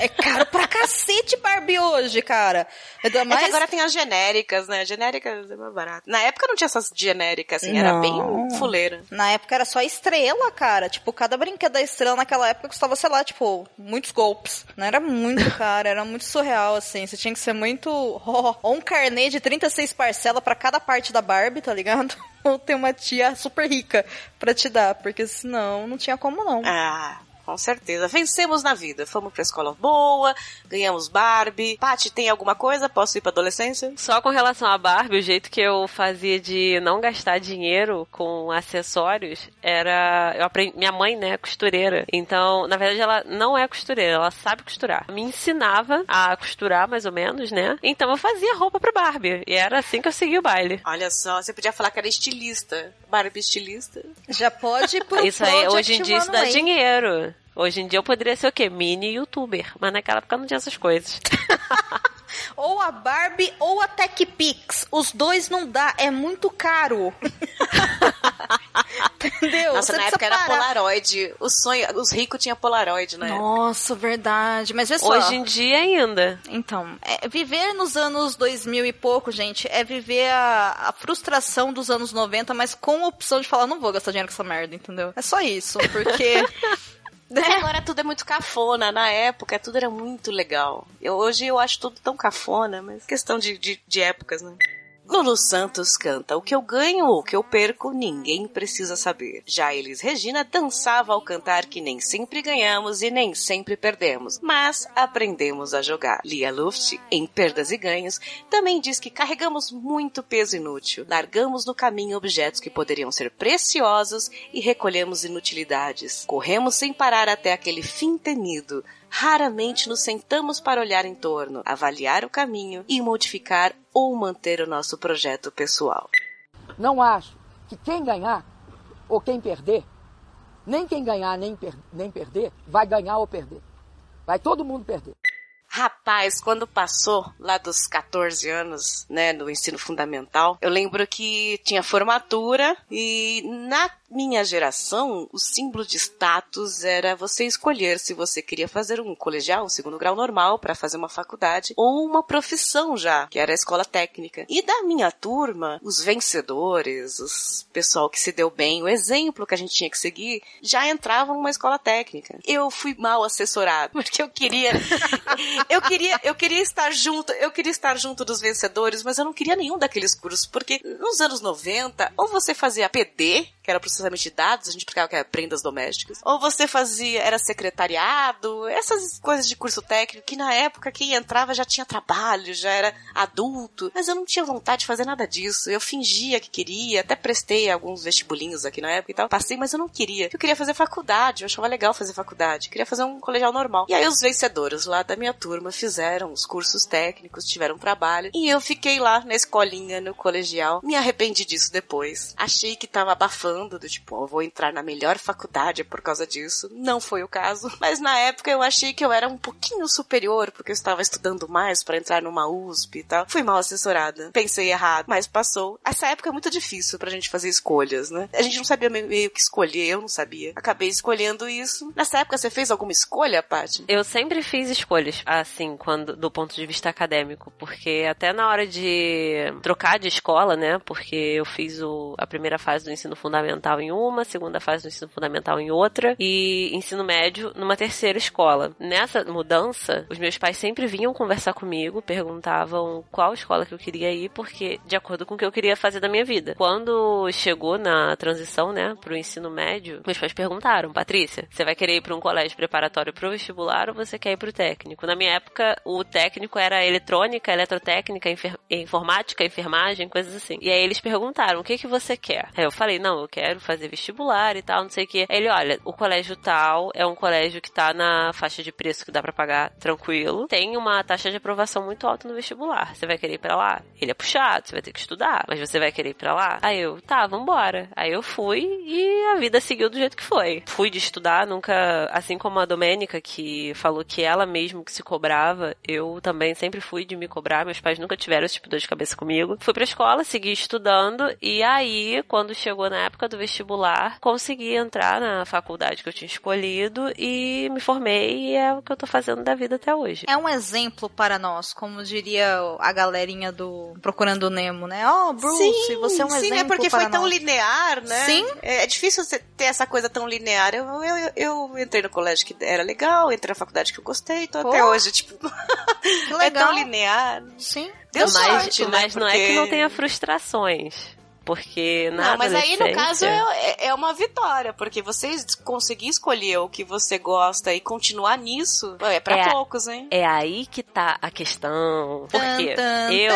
É caro pra cacete Barbie hoje, cara. Ainda É mais... que agora tem as genéricas, né? Genéricas é mais barato. Na época não tinha essas genéricas, assim, era Não. bem fuleira. Na época era só estrela, cara. Tipo, cada brinquedo da estrela naquela época custava, sei lá, tipo, muitos golpes. Não era muito *laughs* caro, era muito surreal, assim. Você tinha que ser muito. *laughs* Ou um carnê de 36 parcelas pra cada parte da Barbie, tá ligado? *laughs* Ou ter uma tia super rica pra te dar, porque senão não tinha como não. Ah, com certeza. Vencemos na vida. Fomos pra escola boa, ganhamos Barbie. Paty, tem alguma coisa? Posso ir pra adolescência? Só com relação à Barbie, o jeito que eu fazia de não gastar dinheiro com acessórios era. Eu aprendi. Minha mãe, né, é costureira. Então, na verdade, ela não é costureira, ela sabe costurar. Me ensinava a costurar, mais ou menos, né? Então eu fazia roupa pra Barbie. E era assim que eu seguia o baile. Olha só, você podia falar que era estilista. Barbie estilista. Já pode ir pro *laughs* Isso aí, hoje em dia, isso dá dinheiro. Hoje em dia eu poderia ser o quê? Mini youtuber. Mas naquela época não tinha essas coisas. *laughs* Ou a Barbie ou a Tech Pix. Os dois não dá, é muito caro. *laughs* *laughs* Entendeu? Nossa, Você na época era parar. Polaroid. O sonho, os ricos tinham Polaroid época. Nossa, verdade. Mas vê só. Hoje em dia ainda. Então, é, viver nos anos 2000 e pouco, gente, é viver a, a frustração dos anos 90, mas com a opção de falar, não vou gastar dinheiro com essa merda, entendeu? É só isso, porque... *laughs* né? Agora tudo é muito cafona. Na época tudo era muito legal. Eu, hoje eu acho tudo tão cafona, mas questão de, de, de épocas, né? Lulu Santos canta O que eu ganho ou o que eu perco, ninguém precisa saber. Já Elis Regina dançava ao cantar que nem sempre ganhamos e nem sempre perdemos, mas aprendemos a jogar. Lia Luft, em Perdas e Ganhos, também diz que carregamos muito peso inútil, largamos no caminho objetos que poderiam ser preciosos e recolhemos inutilidades. Corremos sem parar até aquele fim temido, Raramente nos sentamos para olhar em torno, avaliar o caminho e modificar ou manter o nosso projeto pessoal. Não acho que quem ganhar ou quem perder, nem quem ganhar nem, per nem perder, vai ganhar ou perder. Vai todo mundo perder. Rapaz, quando passou lá dos 14 anos, né, no ensino fundamental, eu lembro que tinha formatura e na minha geração, o símbolo de status era você escolher se você queria fazer um colegial, um segundo grau normal para fazer uma faculdade ou uma profissão já, que era a escola técnica. E da minha turma, os vencedores, os pessoal que se deu bem, o exemplo que a gente tinha que seguir, já entravam numa escola técnica. Eu fui mal assessorado, *laughs* porque eu queria eu queria eu queria estar junto, eu queria estar junto dos vencedores, mas eu não queria nenhum daqueles cursos, porque nos anos 90, ou você fazia PD, que era processamento de dados, a gente explicava que era prendas domésticas, ou você fazia, era secretariado, essas coisas de curso técnico, que na época quem entrava já tinha trabalho, já era adulto, mas eu não tinha vontade de fazer nada disso, eu fingia que queria, até prestei alguns vestibulinhos aqui na época e tal, passei, mas eu não queria, eu queria fazer faculdade, eu achava legal fazer faculdade, queria fazer um colegial normal. E aí os vencedores lá da minha turma fizeram os cursos técnicos, tiveram trabalho, e eu fiquei lá na escolinha, no colegial, me arrependi disso depois, achei que tava abafando, do tipo, eu vou entrar na melhor faculdade por causa disso. Não foi o caso. Mas na época eu achei que eu era um pouquinho superior, porque eu estava estudando mais para entrar numa USP e tal. Fui mal assessorada. Pensei errado, mas passou. Essa época é muito difícil pra gente fazer escolhas, né? A gente não sabia meio que escolher, eu não sabia. Acabei escolhendo isso. Nessa época você fez alguma escolha, Paty? Eu sempre fiz escolhas, assim, quando do ponto de vista acadêmico, porque até na hora de trocar de escola, né? Porque eu fiz o, a primeira fase do ensino fundamental em uma, segunda fase do ensino fundamental em outra e ensino médio numa terceira escola. Nessa mudança, os meus pais sempre vinham conversar comigo, perguntavam qual escola que eu queria ir, porque de acordo com o que eu queria fazer da minha vida. Quando chegou na transição, né, pro ensino médio, meus pais perguntaram: "Patrícia, você vai querer ir para um colégio preparatório pro vestibular ou você quer ir pro técnico?" Na minha época, o técnico era eletrônica, eletrotécnica, enfer informática, enfermagem, coisas assim. E aí eles perguntaram: "O que que você quer?" Aí eu falei: "Não, eu quero fazer vestibular e tal, não sei o que". Ele: "Olha, o colégio tal é um colégio que tá na faixa de preço que dá para pagar tranquilo. Tem uma taxa de aprovação muito alta no vestibular. Você vai querer ir para lá?" Ele é puxado, você vai ter que estudar, mas você vai querer ir para lá? Aí eu: "Tá, vambora". Aí eu fui e a vida seguiu do jeito que foi. Fui de estudar, nunca, assim como a Domênica que falou que ela mesmo que se cobrava, eu também sempre fui de me cobrar, meus pais nunca tiveram esse tipo de dor de cabeça comigo. Fui pra escola, segui estudando e aí, quando chegou na época do vestibular, consegui entrar na faculdade que eu tinha escolhido e me formei e é o que eu tô fazendo da vida até hoje. É um exemplo para nós, como diria a galerinha do Procurando o Nemo, né? Oh, Bruce, você é um sim, exemplo é porque para foi tão nós. linear, né? Sim. É, é difícil você ter essa coisa tão linear. Eu, eu, eu, entrei no colégio que era legal, entrei na faculdade que eu gostei, tô até Pô. hoje, tipo, Que *laughs* é legal. tão linear. Sim. Deu mas sorte, né? mas não é que não Porque- tenha frustrações. Porque na Não, mas aí no caso adolescência- é, é uma vitória, porque você conseguir escolher o que você gosta e continuar nisso, é pra É. poucos, hein? É aí que tá a questão. Porque eu,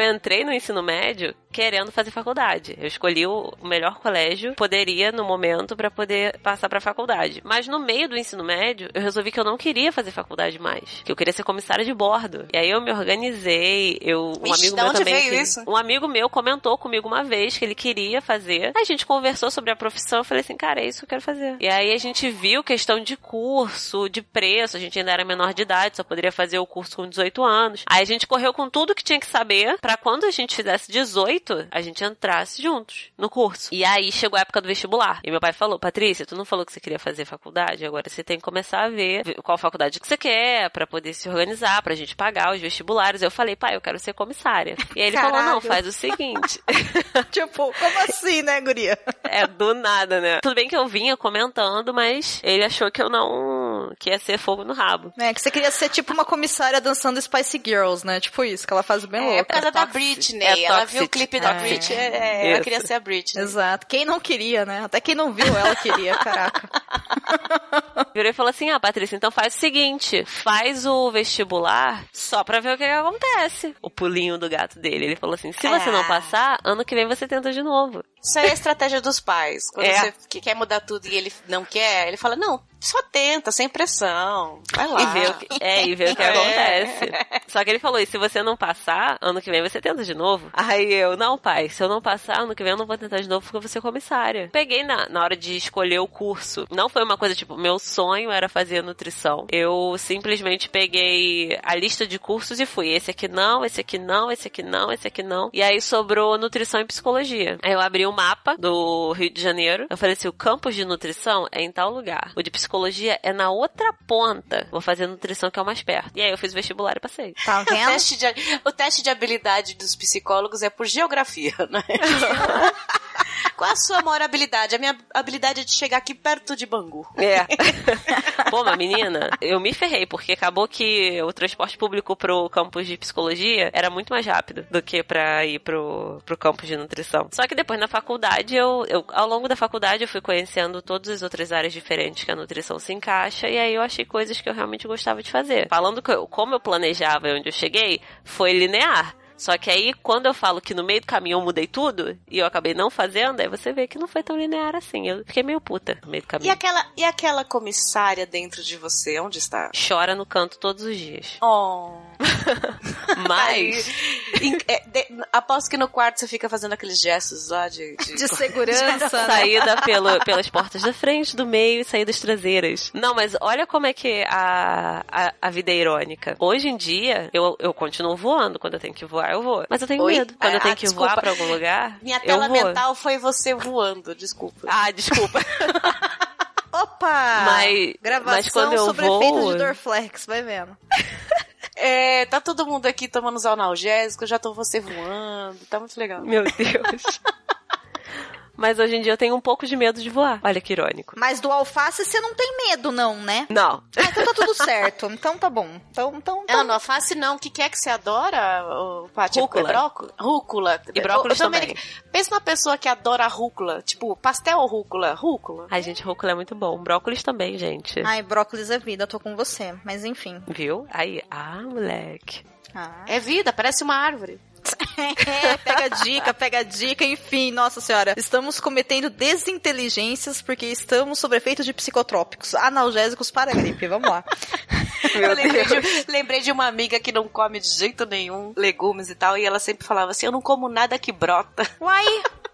eu entrei no ensino médio querendo fazer faculdade. Eu escolhi o melhor colégio, poderia no momento pra poder passar pra faculdade. Mas no meio do ensino médio, eu resolvi que eu não queria fazer faculdade mais, que eu queria ser comissária de bordo. E aí eu me organizei, eu um Vixe, amigo meu onde também, veio que- isso? um amigo meu comentou comigo uma vez que ele queria fazer. Aí a gente conversou sobre a profissão, eu falei assim, cara, é isso que eu quero fazer. E aí a gente viu questão de curso, de preço, a gente ainda era menor de idade, só poderia fazer o curso com 18 anos. Aí a gente correu com tudo que tinha que saber pra quando a gente fizesse 18, a gente entrasse juntos no curso. E aí chegou a época do vestibular. E meu pai falou: "Patrícia, tu não falou que você queria fazer faculdade? Agora você tem que começar a ver qual faculdade que você quer pra poder se organizar, pra gente pagar os vestibulares". Eu falei: "Pai, eu quero ser comissária". E aí ele falou: "Não, Caralho. faz o seguinte, *laughs* *laughs* Tipo, como assim, né, guria? é do nada, né? Tudo bem que eu vinha comentando, mas ele achou que eu não. Que ia ser fogo no rabo. É, que você queria ser tipo uma comissária dançando Spice Girls, né? Tipo isso, que ela faz bem É, louca. por causa da. Britney. É ela viu o clipe da É. Britney, é, é, ela Isso. queria ser a Britney. Exato. Quem não queria, né? Até quem não viu, ela queria, *laughs* caraca. Virou e falou assim: Ah, Patrícia, então faz o seguinte: faz o vestibular só pra ver o que, que acontece. O pulinho do gato dele. Ele falou assim: se você não passar, ano que vem você tenta de novo. Isso aí é a estratégia dos pais. Quando É. você que quer mudar tudo e ele não quer, ele fala, não, só tenta, sem pressão. Vai lá. E ver o que, é, e ver o que *laughs* É. acontece. Só que ele falou: e se você não passar, ano que vem você tenta de novo. Aí eu, não, pai, se eu não passar, ano que vem eu não vou tentar de novo porque eu vou ser comissária. Peguei na, na hora de escolher o curso. Não foi uma coisa tipo, meu sonho era fazer nutrição. Eu simplesmente peguei a lista de cursos e fui. Esse aqui não, esse aqui não, esse aqui não, esse aqui não. E aí sobrou nutrição e psicologia. Aí eu abri o mapa do Rio de Janeiro. Eu falei assim: o campus de nutrição é em tal lugar. O de psicologia é na outra ponta. Vou fazer nutrição que é o mais perto. E aí eu fiz o vestibular e passei. Tá *laughs* O vendo? teste, de, o teste de habilidade dos psicólogos é por geografia, né? *laughs* Qual a sua maior habilidade? A minha habilidade é de chegar aqui perto de Bangu. É. *laughs* Pô, mas menina, eu me ferrei, porque acabou que o transporte público pro campus de psicologia era muito mais rápido do que pra ir pro, pro campus de nutrição. Só que depois na faculdade, eu, eu, ao longo da faculdade, eu fui conhecendo todas as outras áreas diferentes que a nutrição se encaixa, e aí eu achei coisas que eu realmente gostava de fazer. Falando que eu- como eu planejava e onde eu cheguei, foi linear. Só que aí, quando eu falo que no meio do caminho eu mudei tudo e eu acabei não fazendo, aí você vê que não foi tão linear assim. Eu fiquei meio puta no meio do E caminho. aquela, e aquela comissária dentro de você, onde está? Chora no canto todos os dias. Oh. *laughs* Mas. Em- é, de- aposto que no quarto você fica fazendo aqueles gestos lá de. de- De segurança, *laughs* né? Saída pelo, pelas portas da frente, do meio e saídas traseiras. Não, mas olha como é que a, a, a vida é irônica. Hoje em dia, eu, eu continuo voando. Quando eu tenho que voar, eu vou. Mas eu tenho Oi? medo. Quando eu Ah, tenho que desculpa. voar pra algum lugar, Minha eu tela mental foi você voando, desculpa. Ah, desculpa. *laughs* Opa! Mas- Gravação mas quando eu sobre efeito de Dorflex, vai vendo. É, tá todo mundo aqui tomando os analgésicos, já tô você voando, tá muito legal. Meu Deus. *laughs* Mas hoje em dia eu tenho um pouco de medo de voar. Olha que irônico. Mas do alface você não tem medo, não, né? Não. Ah, então tá tudo certo. Então tá bom. Então, então, Não, então não, alface não. O que, que é que você adora, Paty? Rúcula. É brócolis? Rúcula. E brócolis Domênica, Pensa numa pessoa que adora rúcula. Tipo, pastel ou rúcula? Rúcula. Ai, gente, rúcula é muito bom. Brócolis também, gente. Ai, brócolis é vida, eu tô com você. Mas enfim. Viu? Aí, ah, moleque. Ah. É vida, parece uma árvore. *laughs* Pega dica, pega dica, enfim, nossa senhora. Estamos cometendo desinteligências porque estamos sob efeito de psicotrópicos, analgésicos para a gripe. Vamos lá. *laughs* Eu lembrei de, lembrei de uma amiga que não come de jeito nenhum legumes e tal, e ela sempre falava assim: Eu não como nada que brota. *laughs* Uai,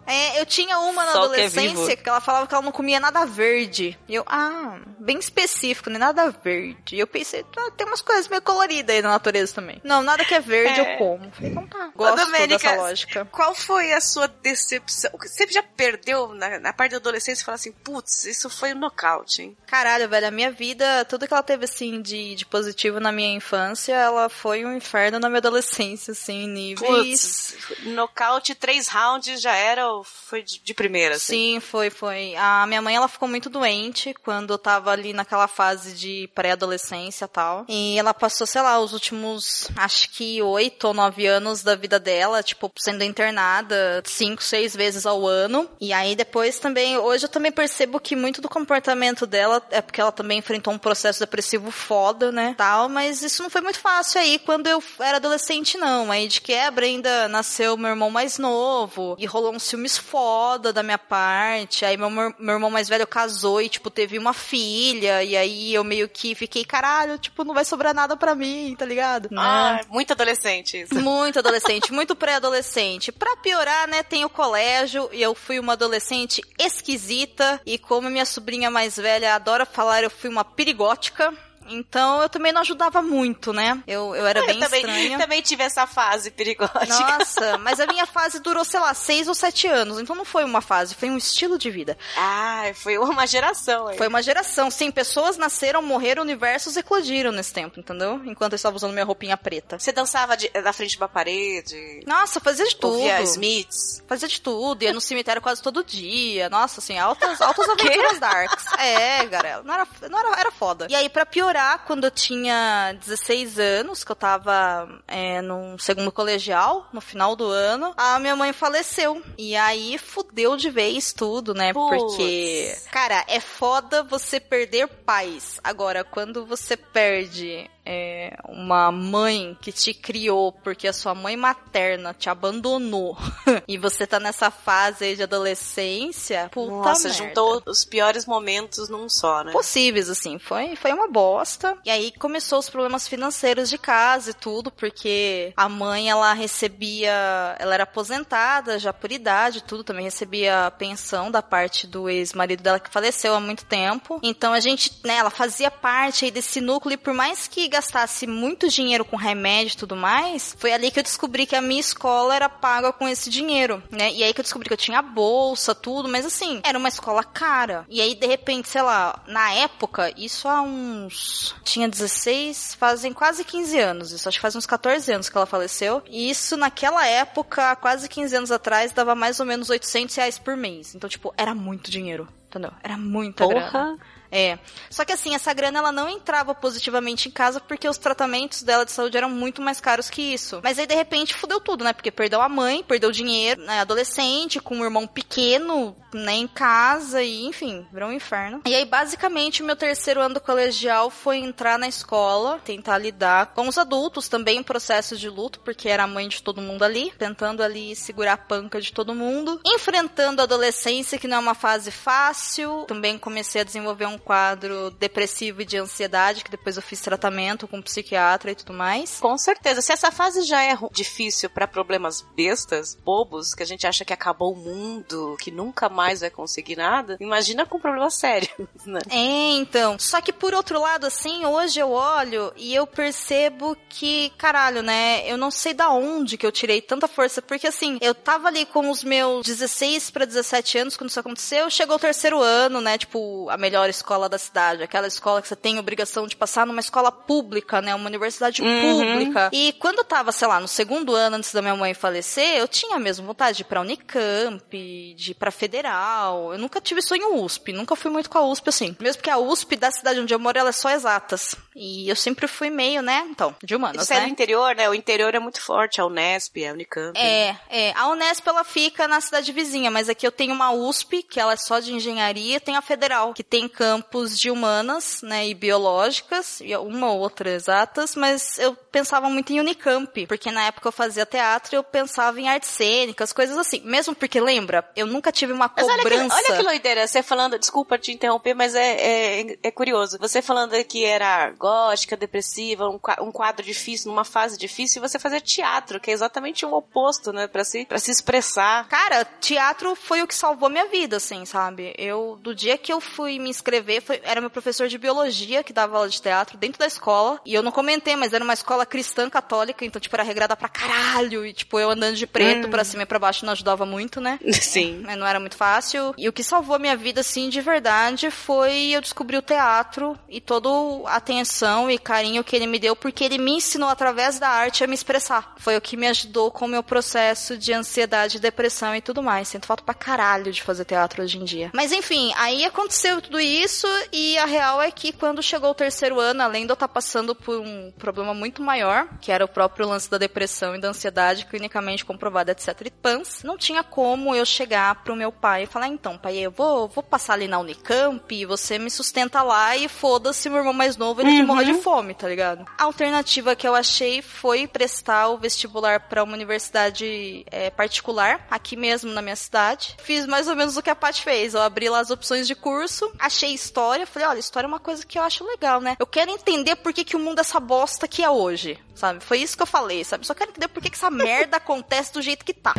é, eu tinha uma na Só o que é adolescência que, ela falava que ela não comia nada verde. E eu, ah, bem específico, nem nada verde. E eu pensei, ah, tem umas coisas meio coloridas aí na natureza também. Não, nada que é verde É. eu como. Falei, então tá. Gosto Domênica, dessa lógica. Qual foi a sua decepção? Você já perdeu na, na parte da adolescência e fala assim: Putz, isso foi um nocaute, hein? Caralho, velho, a minha vida, tudo que ela teve, assim, de, de positivo na minha infância, ela foi um inferno na minha adolescência, assim, níveis... Putz, nocaute, três rounds já era ou foi de, de primeira? Assim? Sim, foi, foi. A minha mãe, ela ficou muito doente quando eu tava ali naquela fase de pré-adolescência e tal. E ela passou, sei lá, os últimos, acho que oito ou nove anos da vida dela, tipo, sendo internada cinco, seis vezes ao ano. E aí depois também, hoje eu também percebo que muito do comportamento dela é porque ela também enfrentou um processo depressivo foda, né, tal. Mas isso não foi muito fácil aí quando eu era adolescente, não. Aí de quebra ainda nasceu meu irmão mais novo e rolou uns ciúmes foda da minha parte. Aí meu, meu irmão mais velho casou e, tipo, teve uma filha. E aí eu meio que fiquei, caralho, tipo, não vai sobrar nada pra mim, tá ligado? Ah, muito adolescente isso. Muito *laughs* adolescente, muito pré-adolescente. Pra piorar, né, tem o colégio e eu fui uma adolescente esquisita e como minha sobrinha mais velha adora falar, eu fui uma perigótica. Então eu também não ajudava muito, né? Eu, eu era bem eu também, estranha. *laughs* também tive essa fase perigosa. Nossa, *laughs* mas a minha fase durou, sei lá, seis ou sete anos. Então não foi uma fase, foi um estilo de vida. Ah, foi uma geração aí. Foi uma geração. Sim, pessoas nasceram, morreram, universos eclodiram nesse tempo, entendeu? Enquanto eu estava usando minha roupinha preta. Você dançava de- na frente de uma parede, Nossa, fazia de tudo. ouvia Smiths. Fazia de tudo, ia no cemitério quase todo dia. Nossa, assim, altas, *laughs* altas aventuras darks. É, galera, não era, não era, era foda. E aí, pra piorar, quando eu tinha 16 anos, que eu tava é, num segundo colegial, no final do ano, a minha mãe faleceu. E aí, fudeu de vez tudo, né? Putz. Porque, cara, é foda você perder pais. Agora, quando você perde é, uma mãe que te criou porque a sua mãe materna te abandonou *laughs* e você tá nessa fase aí de adolescência, puta Nossa, merda. juntou os piores momentos num só, né? Possíveis, assim, foi, foi uma bosta. E aí começou os problemas financeiros de casa e tudo, porque a mãe, ela recebia, ela era aposentada já por idade e tudo, também recebia pensão da parte do ex-marido dela que faleceu há muito tempo. Então a gente, né, ela fazia parte aí desse núcleo e por mais que gastasse muito dinheiro com remédio e tudo mais, foi ali que eu descobri que a minha escola era paga com esse dinheiro, né? E aí que eu descobri que eu tinha bolsa, tudo, mas assim, era uma escola cara. E aí, de repente, sei lá, na época, isso há uns. Tinha 16, fazem quase 15 anos. Isso acho que faz uns 14 anos que ela faleceu. E isso naquela época, há quase 15 anos atrás, dava mais ou menos 800 reais por mês. Então, tipo, era muito dinheiro. Entendeu? Era muita grana. É. Só que assim, essa grana ela não entrava positivamente em casa porque os tratamentos dela de saúde eram muito mais caros que isso. Mas aí de repente fudeu tudo, né? Porque perdeu a mãe, perdeu dinheiro, né? Adolescente, com um irmão pequeno, né? Em casa e enfim, virou um inferno. E aí basicamente o meu terceiro ano do colegial foi entrar na escola, tentar lidar com os adultos também em processo de luto, porque era a mãe de todo mundo ali, tentando ali segurar a panca de todo mundo, enfrentando a adolescência, que não é uma fase fácil. Também comecei a desenvolver um quadro depressivo e de ansiedade, que depois eu fiz tratamento com psiquiatra e tudo mais. Com certeza. Se essa fase já é difícil pra problemas bestas, bobos, que a gente acha que acabou o mundo, que nunca mais vai conseguir nada, imagina com problemas sérios, *laughs* né? É, então. Só que por outro lado, assim, hoje eu olho e eu percebo que, caralho, né? Eu não sei da onde que eu tirei tanta força, porque assim, eu tava ali com os meus 16 pra 17 anos quando isso aconteceu, chegou o terceiro ano, né? Tipo, a melhor escola da cidade, aquela escola que você tem obrigação de passar numa escola pública, né? Uma universidade pública. E quando eu tava, sei lá, no segundo ano antes da minha mãe falecer, eu tinha mesmo vontade de ir pra Unicamp, de ir pra Federal. Eu nunca tive sonho USP, nunca fui muito com a USP assim. Mesmo porque a USP da cidade onde eu moro, ela é só exatas. E eu sempre fui meio, né? Então, de humanas, Isso é né? no interior, né? O interior é muito forte, a Unesp, a Unicamp. É, é. A Unesp ela fica na cidade vizinha, mas aqui eu tenho uma USP, que ela é só de engenharia, e tem a Federal, que tem campos de humanas, né, e biológicas, e uma ou outra exatas, mas eu pensava muito em Unicamp, porque na época eu fazia teatro e eu pensava em artes cênicas, coisas assim. Mesmo porque, lembra, eu nunca tive uma Mas olha que, cobrança. olha que loideira, você falando, desculpa te interromper, mas é, é, é curioso. Você falando que era gótica, depressiva, um, um quadro difícil, numa fase difícil, e você fazia teatro, que é exatamente o oposto, né? Pra se, pra se expressar. Cara, teatro foi o que salvou minha vida, assim, sabe? Eu, do dia que eu fui me inscrever, foi- era meu professor de biologia que dava aula de teatro dentro da escola. E eu não comentei, mas era uma escola cristã católica, então, tipo, era regrada pra caralho. E, tipo, eu andando de preto pra cima e pra baixo não ajudava muito, né? *laughs* Sim. Mas não era muito fácil. E o que salvou minha vida, assim, de verdade, foi eu descobrir o teatro e toda a atenção e carinho que ele me deu, porque ele me ensinou através da arte a me expressar. Foi o que me ajudou com o meu processo de ansiedade, depressão e tudo mais. Sinto falta pra caralho de fazer teatro hoje em dia. Mas enfim, aí aconteceu tudo isso e a real é que quando chegou o terceiro ano, além de eu estar passando por um problema muito maior, que era o próprio lance da depressão e da ansiedade clinicamente comprovada, etc. e pans, não tinha como eu chegar pro meu pai e falar, então, pai, eu vou, vou passar ali na Unicamp e você me sustenta lá e foda-se meu irmão mais novo, ele que morre de fome, tá ligado? A alternativa que eu achei foi prestar o vestibular pra uma universidade é, particular, aqui mesmo na minha cidade. Fiz mais ou menos o que a Paty fez. Eu abri lá as opções de curso, achei história, falei, olha, história é uma coisa que eu acho legal, né? Eu quero entender por que, que o mundo é essa bosta que é hoje, sabe? Foi isso que eu falei, sabe? Só quero entender por que, que essa merda *laughs* acontece do jeito que tá.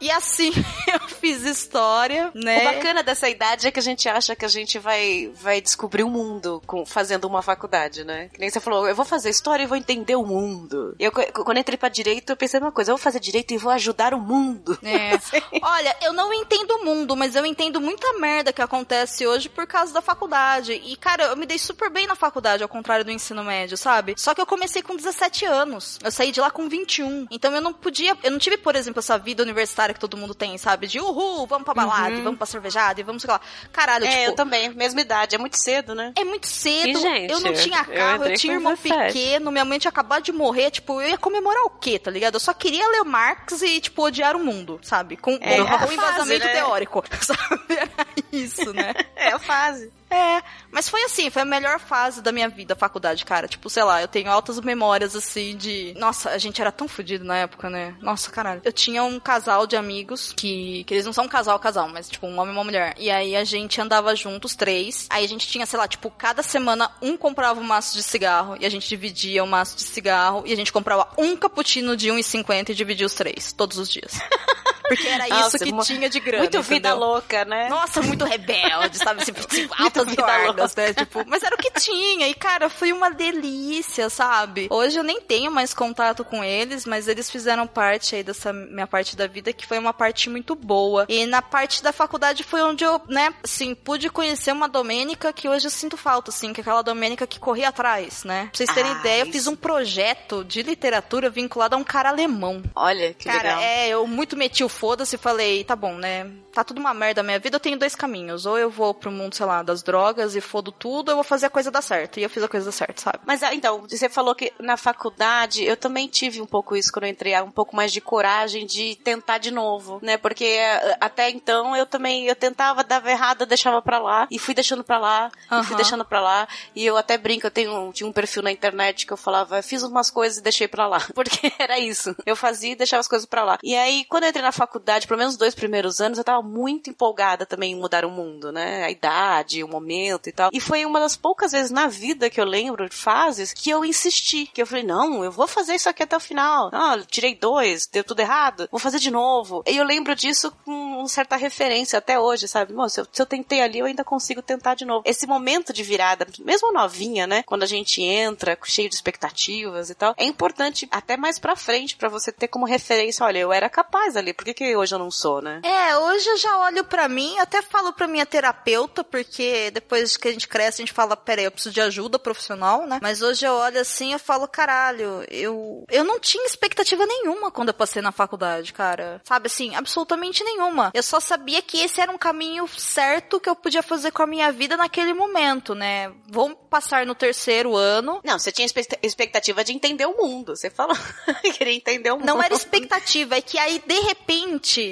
e assim, *laughs* eu fiz história, né? O bacana dessa idade é que a gente acha que a gente vai, vai descobrir o mundo com, fazendo uma faculdade, né? Que nem você falou, eu vou fazer história e vou entender o mundo. Eu, quando entrei pra direito, eu pensei uma coisa, eu vou fazer direito e vou ajudar o mundo. É. *laughs* Olha, eu não entendo o mundo, mas eu entendo muita merda que acontece hoje por causa da faculdade. E, cara, eu me dei super bem na faculdade, ao contrário do ensino médio, sabe? Só que eu comecei com 17 anos. Eu saí de lá com 21. Então eu não podia. Eu não tive, por exemplo, essa vida universitária que todo mundo tem, sabe? De uhul, vamos pra balada, e vamos pra cervejada, e vamos, sei lá. Caralho, É, tipo. eu também, mesma idade, é muito cedo, né? É muito cedo. E, gente, eu não tinha eu carro, eu, entrei tinha irmão 17. pequeno, minha mãe tinha acabado de morrer. Tipo, eu ia comemorar o quê, tá ligado? Eu só queria ler Marx e, tipo, odiar o mundo, sabe? Com, É, com, com fase, embasamento né? teórico, *laughs* sabe? Era isso, né? *laughs* É a fase. É, mas foi assim, foi a melhor fase da minha vida, a faculdade, cara. Tipo, sei lá, eu tenho altas memórias, assim, de... Nossa, a gente era tão fodido na época, né? Nossa, caralho. Eu tinha um casal de amigos que... Que eles não são um casal, casal, mas, tipo, um homem e uma mulher. E aí a gente andava juntos, três. Aí a gente tinha, sei lá, tipo, cada semana um comprava um maço de cigarro e a gente dividia o maço de cigarro e a gente comprava um cappuccino de 1,50 e dividia os três, todos os dias. *laughs* Porque era isso Nossa, que mu- tinha de grana, Muito vida entendeu? louca, né? Nossa, muito rebelde, sabe? Tipo, *laughs* tipo, altas guardas, né? Tipo, mas era o que tinha. E, cara, foi uma delícia, sabe? Hoje eu nem tenho mais contato com eles, mas eles fizeram parte aí dessa minha parte da vida, que foi uma parte muito boa. E na parte da faculdade foi onde eu, né, assim, pude conhecer uma Domênica que hoje eu sinto falta, assim, que é aquela Domênica que corria atrás, né? Pra vocês terem Ah, ideia, eu isso. fiz um projeto de literatura vinculado a um cara alemão. Olha, que Cara, legal. é, eu muito meti o foda-se e falei, tá bom, né? Tá tudo uma merda a minha vida, eu tenho dois caminhos. Ou eu vou pro mundo, sei lá, das drogas e fodo tudo, ou eu vou fazer a coisa dar certo. E eu fiz a coisa dar certo, sabe? Mas ah, então, você falou que na faculdade eu também tive um pouco isso quando eu entrei, um pouco mais de coragem de tentar de novo, né? Porque eh, até então eu também eu tentava, dava errado, eu deixava pra lá e fui deixando pra lá, e fui deixando pra lá. E eu até brinco, eu tenho tinha um perfil na internet que eu falava, fiz umas coisas e deixei pra lá, *laughs* porque era isso. Eu fazia e deixava as coisas pra lá. E aí quando eu entrei na faculdade, pelo menos os dois primeiros anos, eu tava muito empolgada também em mudar o mundo, né? A idade, o momento e tal. E foi uma das poucas vezes na vida que eu lembro de fases que eu insisti. Que eu falei, não, eu vou fazer isso aqui até o final. Eu tirei dois, deu tudo errado, vou fazer de novo. E eu lembro disso com uma certa referência até hoje, sabe? Moço, se eu, se eu tentei ali, eu ainda consigo tentar de novo. Esse momento de virada, mesmo novinha, né? Quando a gente entra cheio de expectativas e tal, é importante até mais pra frente para você ter como referência, olha, eu era capaz ali, por que, que hoje eu não sou, né? É, hoje eu já olho pra mim, até falo pra minha terapeuta, porque depois que a gente cresce, a gente fala, peraí, eu preciso de ajuda profissional, né? Mas hoje eu olho assim, eu falo, caralho, eu, eu não tinha expectativa nenhuma quando eu passei na faculdade, cara. Sabe assim, absolutamente nenhuma. Eu só sabia que esse era um caminho certo que eu podia fazer com a minha vida naquele momento, né? Vou passar no terceiro ano. Não, você tinha expectativa de entender o mundo. Você falou *laughs* que queria entender o mundo. Não era expectativa, é que aí, de repente,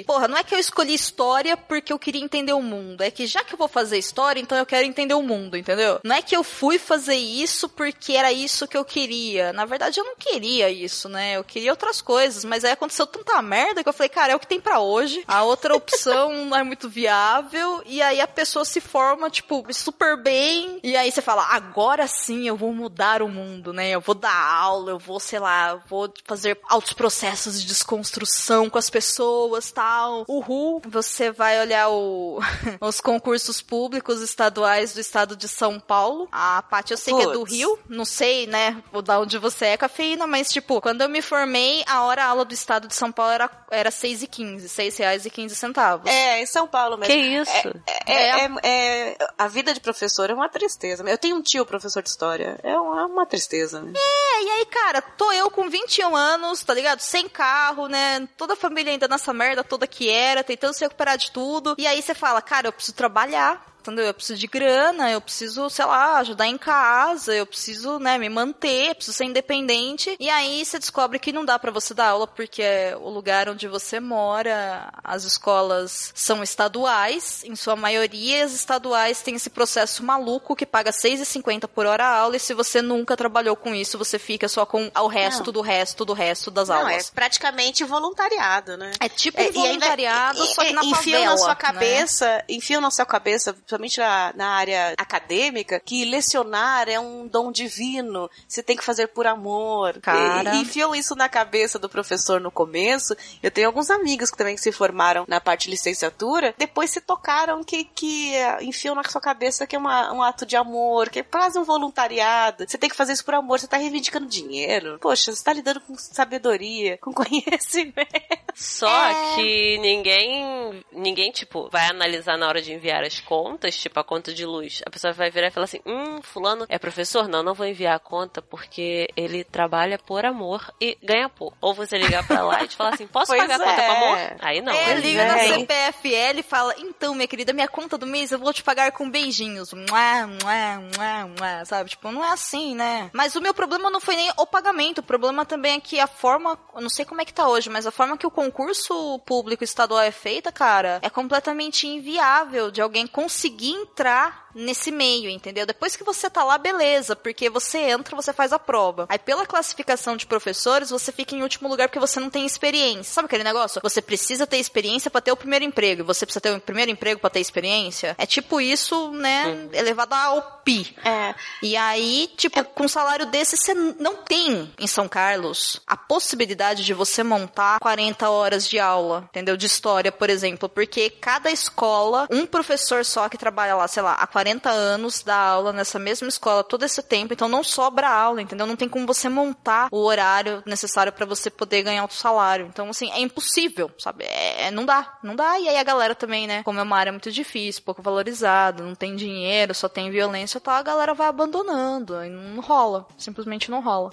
porra, não é que eu escolhi história porque eu queria entender o mundo. É que já que eu vou fazer história, então eu quero entender o mundo, entendeu? Não é que eu fui fazer isso porque era isso que eu queria. Na verdade, eu não queria isso, né? Eu queria outras coisas, mas aí aconteceu tanta merda que eu falei, cara, é o que tem pra hoje. A outra opção *laughs* não é muito viável. E aí a pessoa se forma, tipo, super bem. E aí você fala, agora sim eu vou mudar o mundo, né? Eu vou dar aula, eu vou, sei lá, vou fazer altos processos de desconstrução com as pessoas, tal. Uhul. Você vai olhar o, *laughs* os concursos públicos estaduais do estado de São Paulo. A Paty, eu sei que é do. Rio. Não sei, né, o da onde você é, cafeína, mas, tipo, quando eu me formei, a hora aula do estado de São Paulo era, era 6,15, 6 reais e 15 centavos. É, em São Paulo mesmo. Que isso? É, é, é- a vida de professor é uma tristeza. Eu tenho um tio professor de história. É uma, uma tristeza, né? É, e aí, cara, tô eu com 21 anos, tá ligado? Sem carro, né? Toda a família ainda nessa merda toda que era, tentando se recuperar de tudo. E aí você fala, cara, eu preciso trabalhar. Entendeu? Eu preciso de grana, eu preciso, sei lá, ajudar em casa, eu preciso, né, me manter, preciso ser independente. E aí você descobre que não dá pra você dar aula porque é o lugar onde você mora, as escolas são estaduais, em sua maioria as estaduais têm esse processo maluco que paga 6,50 por hora a aula e se você nunca trabalhou com isso, você fica só com o resto Não. do resto do resto das Não, é aulas. praticamente voluntariado, né? É, tipo É, voluntariado, só que na enfiam favela, na sua né? cabeça, enfiam na sua cabeça, principalmente na, na área acadêmica, que lecionar é um dom divino, você tem que fazer por amor. Cara. E, e enfiam isso na cabeça do professor no começo. Eu tenho alguns amigos que também se formaram na parte de licenciatura, depois se tocaram que, que eh, enfiam na sua cabeça que é uma- um ato de amor, que é quase um voluntariado. Você tem que fazer isso por amor, você tá reivindicando dinheiro. Poxa, você tá lidando com sabedoria, com *laughs* conhecimento. Só É. que ninguém, ninguém, tipo, vai analisar na hora de enviar as contas, tipo, a conta de luz. A pessoa vai virar e falar assim, hum, fulano é professor? Não, não vou enviar a conta porque ele trabalha por amor e ganha pouco. Ou você ligar pra lá e te falar assim, posso Pois pagar a conta é. com amor? Aí não. É, liga na é. CPFL e fala, então, minha querida, minha conta do mês eu vou te pagar com beijinhos. Mua, mua, mua, mua, sabe? Tipo, não é assim, né? Mas o meu problema não foi nem o pagamento. O problema também é que a forma, eu não sei como é que tá hoje, mas a forma que o concurso público estadual é feita, cara, é completamente inviável de alguém conseguir entrar nesse meio, entendeu? Depois que você tá lá, beleza, porque você entra, você faz a prova. Aí pela classificação de professores, você fica em último lugar porque você não tem experiência. Sabe aquele negócio? Você precisa ter experiência pra ter o primeiro emprego, você precisa ter o primeiro emprego pra ter experiência. É tipo isso, né, elevado ao pi. É. E aí, tipo, com um salário desse, você não tem em São Carlos a possibilidade de você montar 40 horas de aula, entendeu? De história, por exemplo, porque cada escola, um professor só que trabalha lá, sei lá, há 40 anos, dá aula nessa mesma escola todo esse tempo, então não sobra aula, entendeu? Não tem como você montar o horário necessário pra você poder ganhar o salário. Então, assim, é impossível, sabe? É, não dá, não dá. E aí a galera também, né? Como é uma área muito difícil, pouco valorizada, não tem dinheiro, só tem violência e tal, a galera vai abandonando. Aí não rola. Simplesmente não rola.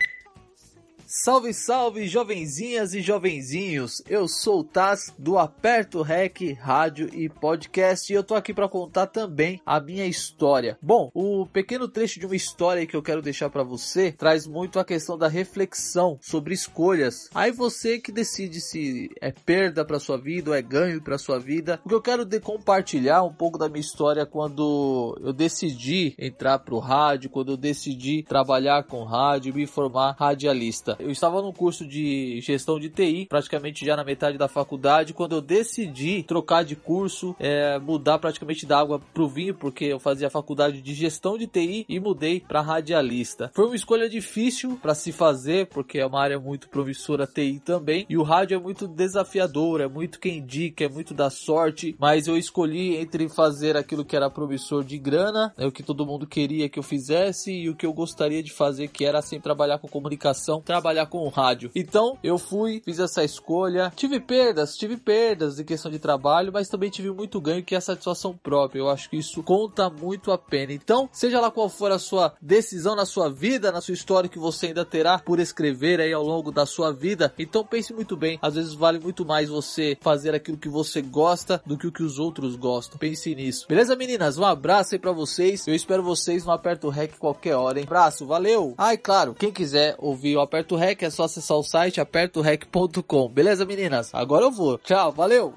Salve, salve, jovenzinhas e jovenzinhos! Eu sou o Taz do Aperto Rec Rádio e Podcast e eu tô aqui para contar também a minha história. Bom, o pequeno trecho de uma história que eu quero deixar para você traz muito a questão da reflexão sobre escolhas. Aí você que decide se é perda para sua vida ou é ganho para sua vida. O que eu quero de compartilhar um pouco da minha história quando eu decidi entrar pro rádio, quando eu decidi trabalhar com rádio me formar radialista. Eu estava no curso de gestão de TI, praticamente já na metade da faculdade, quando eu decidi trocar de curso, é, mudar praticamente da água pro vinho, porque eu fazia faculdade de gestão de TI e mudei para radialista. Foi uma escolha difícil para se fazer, porque é uma área muito promissora TI também, e o rádio é muito desafiador, é muito quem indica, é muito da sorte, mas eu escolhi entre fazer aquilo que era promissor de grana, é o que todo mundo queria que eu fizesse e o que eu gostaria de fazer, que era assim trabalhar com comunicação, trabalhar com o rádio. Então, eu fui, fiz essa escolha. Tive perdas, tive perdas em questão de trabalho, mas também tive muito ganho que é a satisfação própria. Eu acho que isso conta muito a pena. Então, seja lá qual for a sua decisão na sua vida, na sua história que você ainda terá por escrever aí ao longo da sua vida, então pense muito bem. Às vezes vale muito mais você fazer aquilo que você gosta do que o que os outros gostam. Pense nisso. Beleza, meninas? Um abraço aí para vocês. Eu espero vocês no Aperto Rec qualquer hora, hein? Abraço, valeu! Ah, claro, quem quiser ouvir o Aperto Rec é só acessar o site apertorec.com. Beleza, meninas? Agora eu vou. Tchau, valeu!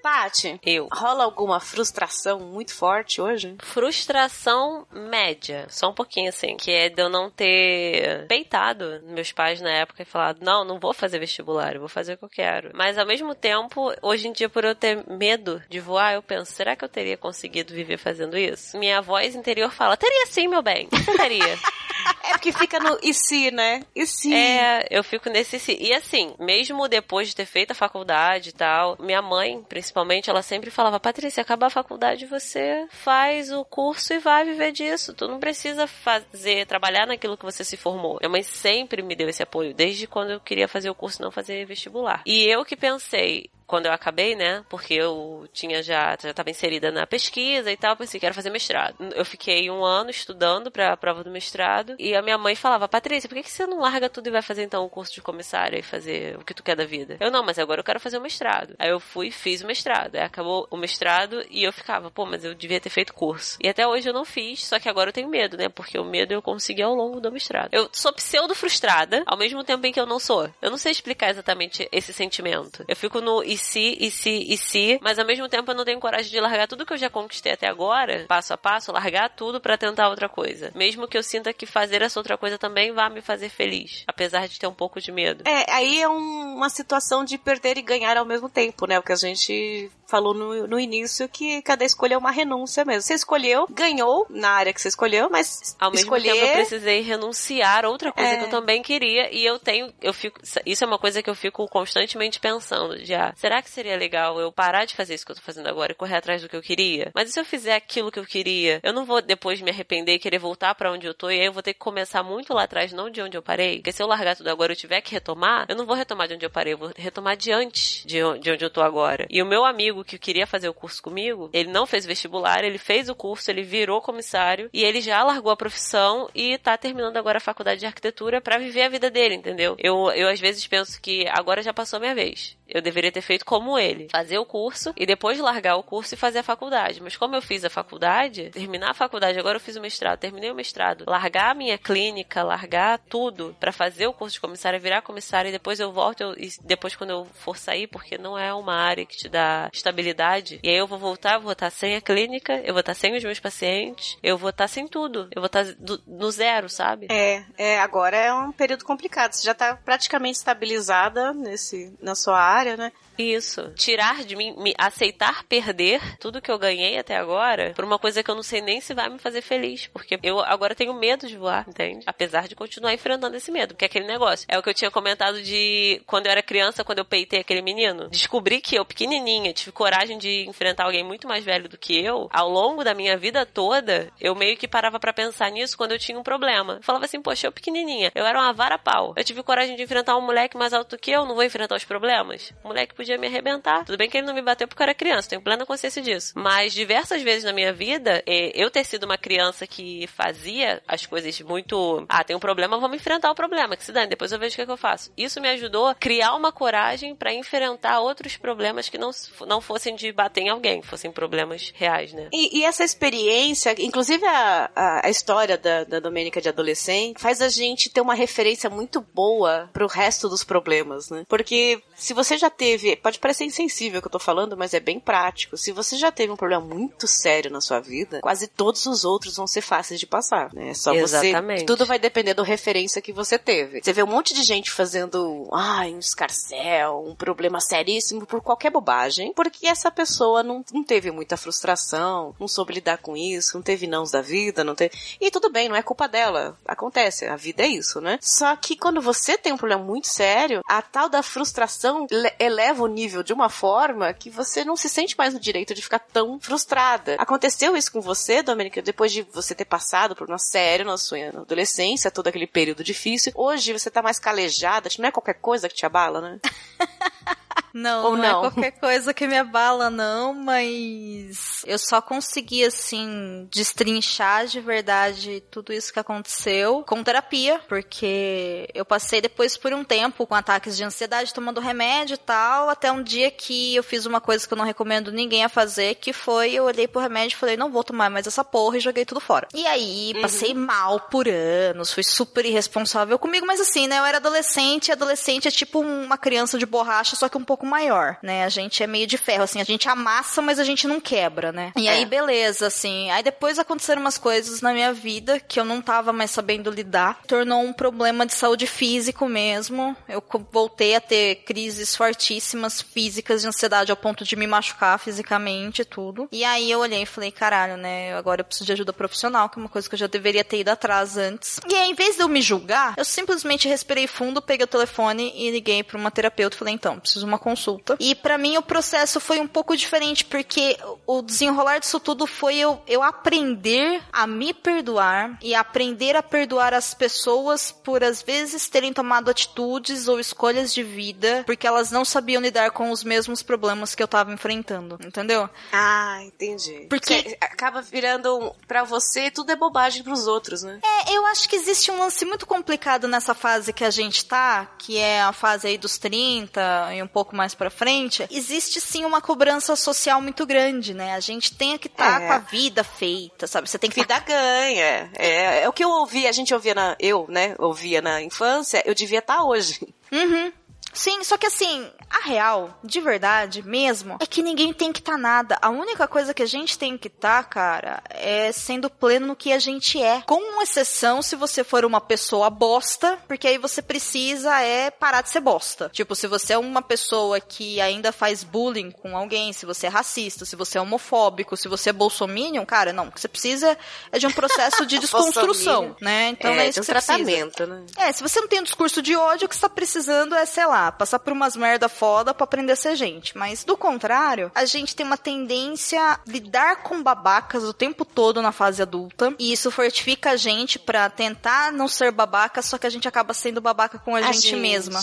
Paty, Eu. rola alguma frustração muito forte hoje? Frustração média, só um pouquinho assim, que é de eu não ter peitado meus pais na época e falado, não, não vou fazer vestibular, eu vou fazer o que eu quero. Mas ao mesmo tempo, hoje em dia, por eu ter medo de voar, eu penso, será que eu teria conseguido viver fazendo isso? Minha voz interior fala, teria sim, meu bem, você teria. *laughs* É porque fica no e se, né? E se? É, eu fico nesse. si- E assim, mesmo depois de ter feito a faculdade e tal, minha mãe, principalmente, ela sempre falava: Patrícia, acabar a faculdade, você faz o curso e vai viver disso. Tu não precisa fazer, trabalhar naquilo que você se formou. Minha mãe sempre me deu esse apoio, desde quando eu queria fazer o curso e não fazer vestibular. E eu que pensei, quando eu acabei, né? Porque eu tinha já já estava inserida na pesquisa e tal, pensei que era fazer mestrado. Eu fiquei um ano estudando para a prova do mestrado e a minha mãe falava: "Patrícia, por que que você não larga tudo e vai fazer então o curso de comissária e fazer o que tu quer da vida?" Eu não, mas agora eu quero fazer o mestrado. Aí eu fui, fiz o mestrado. Aí acabou o mestrado e eu ficava: "Pô, mas eu devia ter feito curso". E até hoje eu não fiz, só que agora eu tenho medo, né? Porque o medo eu consegui ao longo do mestrado. Eu sou pseudo frustrada, ao mesmo tempo em que eu não sou. Eu não sei explicar exatamente esse sentimento. Eu fico no e se, e se, e se, mas ao mesmo tempo eu não tenho coragem de largar tudo que eu já conquistei até agora, passo a passo, largar tudo pra tentar outra coisa. Mesmo que eu sinta que fazer essa outra coisa também vá me fazer feliz, apesar de ter um pouco de medo. É, aí é um- uma situação de perder e ganhar ao mesmo tempo, né? O que a gente falou no, no início que cada escolha é uma renúncia mesmo. Você escolheu, ganhou na área que você escolheu, mas Ao mesmo escolher tempo eu precisei renunciar outra coisa É. que eu também queria e eu tenho, eu fico, isso é uma coisa que eu fico constantemente pensando, já, será que seria legal eu parar de fazer isso que eu tô fazendo agora e correr atrás do que eu queria? Mas e se eu fizer aquilo que eu queria? Eu não vou depois me arrepender e querer voltar pra onde eu tô e aí eu vou ter que começar muito lá atrás, não de onde eu parei, porque se eu largar tudo agora e eu tiver que retomar, eu não vou retomar de onde eu parei, eu vou retomar de antes de onde eu tô agora. E o meu amigo que queria fazer o curso comigo, ele não fez vestibular, ele fez o curso, ele virou comissário e ele já largou a profissão e tá terminando agora a faculdade de arquitetura pra viver a vida dele, entendeu? Eu, eu às vezes penso que agora já passou minha vez. Eu deveria ter feito como ele, fazer o curso e depois largar o curso e fazer a faculdade. Mas como eu fiz a faculdade, terminar a faculdade, agora eu fiz o mestrado, terminei o mestrado, largar a minha clínica, largar tudo pra fazer o curso de comissária, virar comissária e depois eu volto eu- e depois quando eu for sair, porque não é uma área que te dá estabilidade. E aí eu vou voltar, vou estar sem a clínica, eu vou estar sem os meus pacientes, eu vou estar sem tudo, eu vou estar do- no zero, sabe? É, é, agora é um período complicado. Você já tá praticamente estabilizada nesse, na sua área, né? Isso. Tirar de mim, me aceitar perder tudo que eu ganhei até agora por uma coisa que eu não sei nem se vai me fazer feliz. Porque eu agora tenho medo de voar, entende? Apesar de continuar enfrentando esse medo. Porque é aquele negócio. É o que eu tinha comentado de quando eu era criança, quando eu peitei aquele menino. Descobri que eu, pequenininha, tive coragem de enfrentar alguém muito mais velho do que eu. Ao longo da minha vida toda, eu meio que parava pra pensar nisso quando eu tinha um problema. Eu falava assim, poxa, eu pequenininha, eu era uma vara pau. Eu tive coragem de enfrentar um moleque mais alto do que eu, não vou enfrentar os problemas. O moleque podia me arrebentar. Tudo bem que ele não me bateu porque eu era criança, tenho plena consciência disso. Mas diversas vezes na minha vida, eh, eu ter sido uma criança que fazia as coisas muito. Ah, tem um problema, vamos enfrentar o problema, que se dane, depois eu vejo o que, é que eu faço. Isso me ajudou a criar uma coragem pra enfrentar outros problemas que não, não fossem de bater em alguém, fossem problemas reais, né? E, e essa experiência, inclusive a, a, a história da, da Domênica de adolescente, faz a gente ter uma referência muito boa pro resto dos problemas, né? Porque se você já teve, pode parecer insensível o que eu tô falando, mas é bem prático. Se você já teve um problema muito sério na sua vida, quase todos os outros vão ser fáceis de passar, né? É Só Exatamente. você, tudo vai depender da referência que você teve. Você vê um monte de gente fazendo, ai, um escarcel, um problema seríssimo por qualquer bobagem, porque essa pessoa não, não teve muita frustração, não soube lidar com isso, não teve nãos da vida, não teve... E tudo bem, não é culpa dela. Acontece, a vida é isso, né? Só que quando você tem um problema muito sério, a tal da frustração eleva o nível de uma forma que você não se sente mais no direito de ficar tão frustrada. Aconteceu isso com você, Domênica, depois de você ter passado por uma sério na sua adolescência, todo aquele período difícil. Hoje você tá mais calejada, não é qualquer coisa que te abala, né? *laughs* Não, Ou não, não? é qualquer coisa que me abala, não, mas eu só consegui, assim, destrinchar de verdade tudo isso que aconteceu com terapia, porque eu passei depois por um tempo com ataques de ansiedade, tomando remédio e tal, até um dia que eu fiz uma coisa que eu não recomendo ninguém a fazer, que foi eu olhei pro remédio e falei, não vou tomar mais essa porra e joguei tudo fora. E aí, passei mal por anos, fui super irresponsável comigo, mas assim, né, eu era adolescente, e adolescente é tipo uma criança de borracha, só que um pouco maior, né? A gente é meio de ferro, assim, a gente amassa, mas a gente não quebra, né? E aí, É. beleza, assim. Aí depois aconteceram umas coisas na minha vida que eu não tava mais sabendo lidar. Tornou um problema de saúde físico mesmo. Eu voltei a ter crises fortíssimas físicas de ansiedade ao ponto de me machucar fisicamente e tudo. E aí eu olhei e falei, caralho, né? Agora eu preciso de ajuda profissional, que é uma coisa que eu já deveria ter ido atrás antes. E aí, em vez de eu me julgar, eu simplesmente respirei fundo, peguei o telefone e liguei pra uma terapeuta e falei, então, preciso de uma consulta. E pra mim o processo foi um pouco diferente, porque o desenrolar disso tudo foi eu, eu aprender a me perdoar e aprender a perdoar as pessoas por às vezes terem tomado atitudes ou escolhas de vida porque elas não sabiam lidar com os mesmos problemas que eu tava enfrentando, entendeu? Ah, entendi. Porque- acaba virando, pra você, tudo é bobagem pros outros, né? É, eu acho que existe um lance muito complicado nessa fase que a gente tá, que é a fase aí dos 30 e um pouco mais pra frente. Existe sim uma cobrança social muito grande, né? A gente tem que estar É. com a vida feita, sabe? Você tem que Vida ganha. É, é o que eu ouvi, a gente ouvia na. Eu, né? Ouvia na infância, eu devia estar hoje. Uhum. Sim, só que assim, a real, de verdade mesmo, é que ninguém tem que estar nada. A única coisa que a gente tem que estar, cara, é sendo pleno no que a gente é. Com exceção se você for uma pessoa bosta, porque aí você precisa é parar de ser bosta. Tipo, se você é uma pessoa que ainda faz bullying com alguém, se você é racista, se você é homofóbico, se você é bolsominion, cara, não. O que você precisa é de um processo de *laughs* desconstrução, né? Então é, é, isso que um você precisa. tratamento, né? É, se você não tem um discurso de ódio, o que você tá precisando é, sei lá, passar por umas merda foda pra aprender a ser gente. Mas, do contrário, a gente tem uma tendência a lidar com babacas o tempo todo na fase adulta. E isso fortifica a gente pra tentar não ser babaca, só que a gente acaba sendo babaca com a, gente, mesma.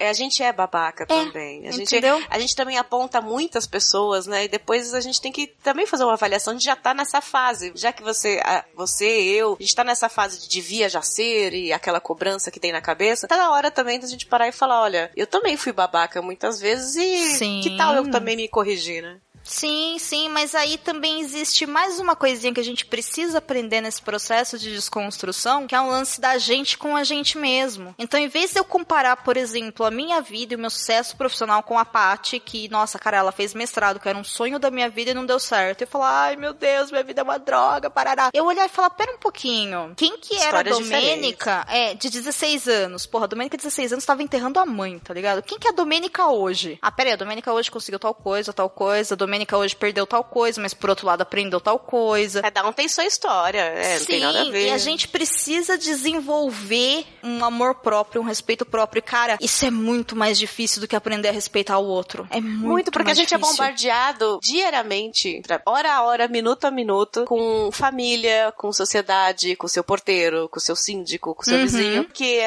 É, a gente é babaca também. A gente, entendeu? a gente também aponta muitas pessoas, né? E depois a gente tem que também fazer uma avaliação. Gente já tá nessa fase. Já que você, a- você, eu, a gente tá nessa fase de devia já ser e aquela cobrança que tem na cabeça. Tá na hora também da gente parar e falar, olha, eu também fui babaca muitas vezes e Sim. que tal eu também me corrigir, né? Sim, sim, mas aí também existe mais uma coisinha que a gente precisa aprender nesse processo de desconstrução, que é um lance da gente com a gente mesmo. Então, em vez de eu comparar, por exemplo, a minha vida e o meu sucesso profissional com a Paty, que, nossa, cara, ela fez mestrado, que era um sonho da minha vida e não deu certo. Eu falar, ai meu Deus, minha vida é uma droga, parará. Eu olhar e falar, pera um pouquinho, quem que era a Domênica? É, de 16 anos. Porra, a Domênica de 16 anos tava enterrando a mãe, tá ligado? Quem que é a Domênica hoje? Ah, pera aí, a Domênica hoje conseguiu tal coisa, tal coisa, a Domênica hoje perdeu tal coisa, mas por outro lado aprendeu tal coisa. Cada um tem sua história, é, não tem nada a ver. e a gente precisa desenvolver um amor próprio, um respeito próprio. E, cara, isso é muito mais difícil do que aprender a respeitar o outro. É muito, Muito, porque a gente é difícil. bombardeado diariamente, hora a hora, minuto a minuto, com família, com sociedade, com seu porteiro, com seu síndico, com seu Uhum. vizinho, que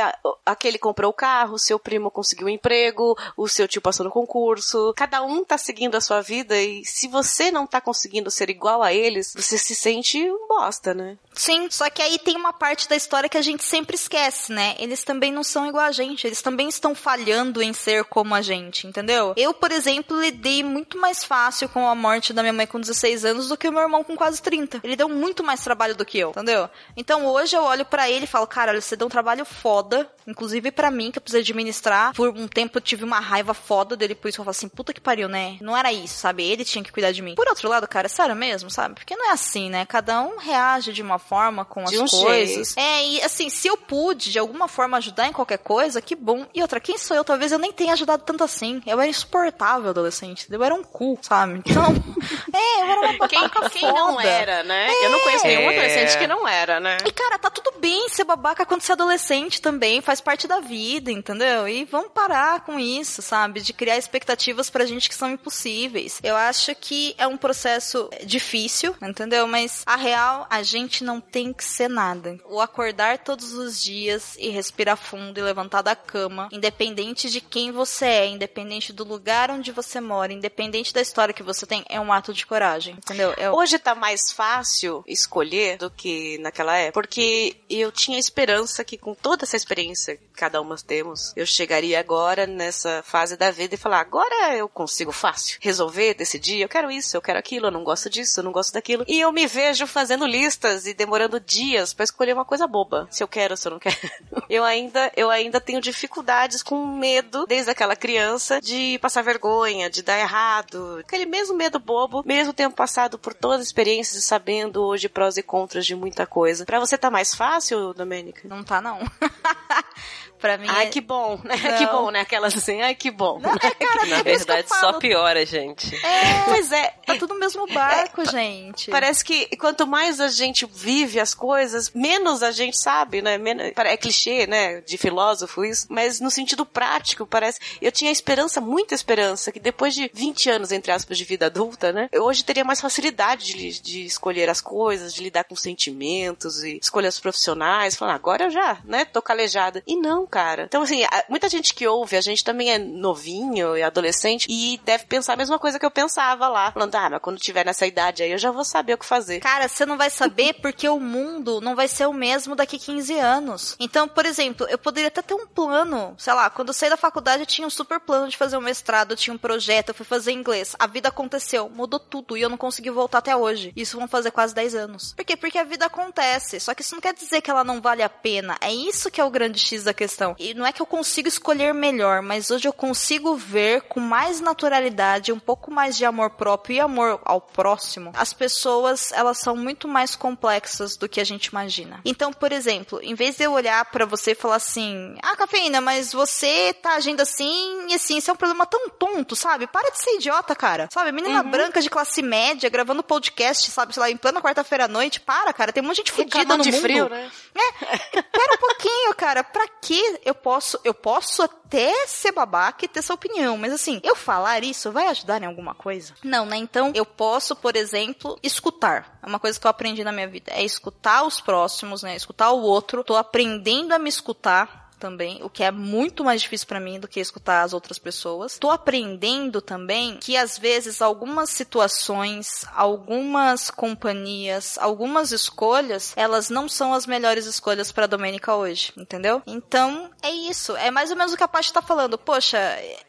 aquele comprou o carro, seu primo conseguiu um emprego, o seu tio passou no concurso. Cada um tá seguindo a sua vida e se você não tá conseguindo ser igual a eles, você se sente um bosta, né? Sim, só que aí tem uma parte da história que a gente sempre esquece, né? Eles também não são igual a gente, eles também estão falhando em ser como a gente, entendeu? Eu, por exemplo, lidei muito mais fácil com a morte da minha mãe com 16 anos do que o meu irmão com quase 30. Ele deu muito mais trabalho do que eu, entendeu? Então hoje eu olho para ele e falo, cara, você deu um trabalho foda, inclusive para mim, que eu preciso administrar. Por um tempo eu tive uma raiva foda dele, por isso eu falo assim, puta que pariu, né? Não era isso, sabe? Ele tinha que cuidar de mim. Por outro lado, cara, é sério mesmo, sabe? Porque não é assim, né? Cada um reage de uma forma com De as um coisas. jeito. É, e assim, se eu pude de alguma forma ajudar em qualquer coisa, que bom. E outra, quem sou eu? Talvez eu nem tenha ajudado tanto assim. Eu era insuportável adolescente. Eu era um cu, sabe? Então, *laughs* é, eu era uma Quem, babaca quem não foda. era, né? Eu não conheço nenhum É. adolescente que não era, né? E, cara, tá tudo bem ser babaca quando você é adolescente também, faz parte da vida, entendeu? E vamos parar com isso, sabe? De criar expectativas pra gente que são impossíveis. Eu acho que é um processo difícil, entendeu? Mas a real, a gente não tem que ser nada. O acordar todos os dias e respirar fundo e levantar da cama, independente de quem você é, independente do lugar onde você mora, independente da história que você tem, é um ato de coragem, entendeu? É Hoje tá mais fácil escolher do que naquela época, porque eu tinha esperança que com toda essa experiência que cada uma temos, eu chegaria agora nessa fase da vida e falar, agora eu consigo fácil resolver, decidir, eu quero isso, eu quero aquilo, eu não gosto disso, eu não gosto daquilo. E eu me vejo fazendo listas e demorando dias pra escolher uma coisa boba, se eu quero, se eu não quero. *laughs* Eu ainda, eu ainda tenho dificuldades com medo desde aquela criança de passar vergonha, de dar errado, aquele mesmo medo bobo, mesmo tendo passado por todas as experiências e sabendo hoje prós e contras de muita coisa. Pra você tá mais fácil, Domênica? Não tá, não. *laughs* pra mim. Ai, é- que bom, né? *laughs* Não. Que bom, né? Aquelas assim, ai, que bom. Não, é, cara, Na é verdade, só piora, gente. É, Pois é, tá tudo no mesmo barco, gente. Parece que quanto mais a gente vive as coisas, menos a gente sabe, né? Men- É clichê, né? De filósofo isso. Mas no sentido prático, parece. Eu tinha esperança, muita esperança, que depois de 20 anos, entre aspas, de vida adulta, né? Eu hoje teria mais facilidade de, de escolher as coisas, de lidar com sentimentos e escolhas profissionais. Falando, agora eu já, né? Tô calejada. E não, cara. Então, assim, muita gente que ouve, a gente também é novinho e adolescente e deve pensar a mesma coisa que eu pensava lá. Falando, ah, mas quando tiver nessa idade aí, eu já vou saber o que fazer. Cara, você não vai saber *laughs* porque o mundo não vai ser o mesmo daqui 15 anos. Então, por exemplo, eu poderia até ter um plano. Sei lá, quando eu saí da faculdade, eu tinha um super plano de fazer um mestrado, eu tinha um projeto, eu fui fazer inglês. A vida aconteceu, mudou tudo e eu não consegui voltar até hoje. Isso vão fazer quase 10 anos. Por quê? Porque a vida acontece. Só que isso não quer dizer que ela não vale a pena. É isso que é o grande X da questão. E não é que eu consigo escolher melhor, mas hoje eu consigo ver com mais naturalidade, um pouco mais de amor próprio e amor ao próximo. As pessoas, elas são muito mais complexas do que a gente imagina. Então, por exemplo, em vez de eu olhar pra você e falar assim: "Ah, cafeína, mas você tá agindo assim e assim, isso é um problema tão tonto, sabe? Para de ser idiota, cara. Sabe? Menina branca de classe média gravando podcast, sabe, sei lá, em plena quarta-feira à noite. Para, cara, tem um monte de gente fudida no de mundo. frio, né? É, *laughs* pera um pouquinho, cara. Pra que eu posso, eu posso até ser babaca e ter essa opinião, mas assim, eu falar isso vai ajudar em alguma coisa? Não, né? Então, eu posso, por exemplo, escutar. É uma coisa que eu aprendi na minha vida, é escutar os próximos, né? Escutar o outro. Tô aprendendo a me escutar também, o que é muito mais difícil pra mim do que escutar as outras pessoas. Tô aprendendo também que às vezes algumas situações, algumas companhias, algumas escolhas, elas não são as melhores escolhas pra Domênica hoje, entendeu? Então, é isso. É mais ou menos o que a Paty tá falando. Poxa,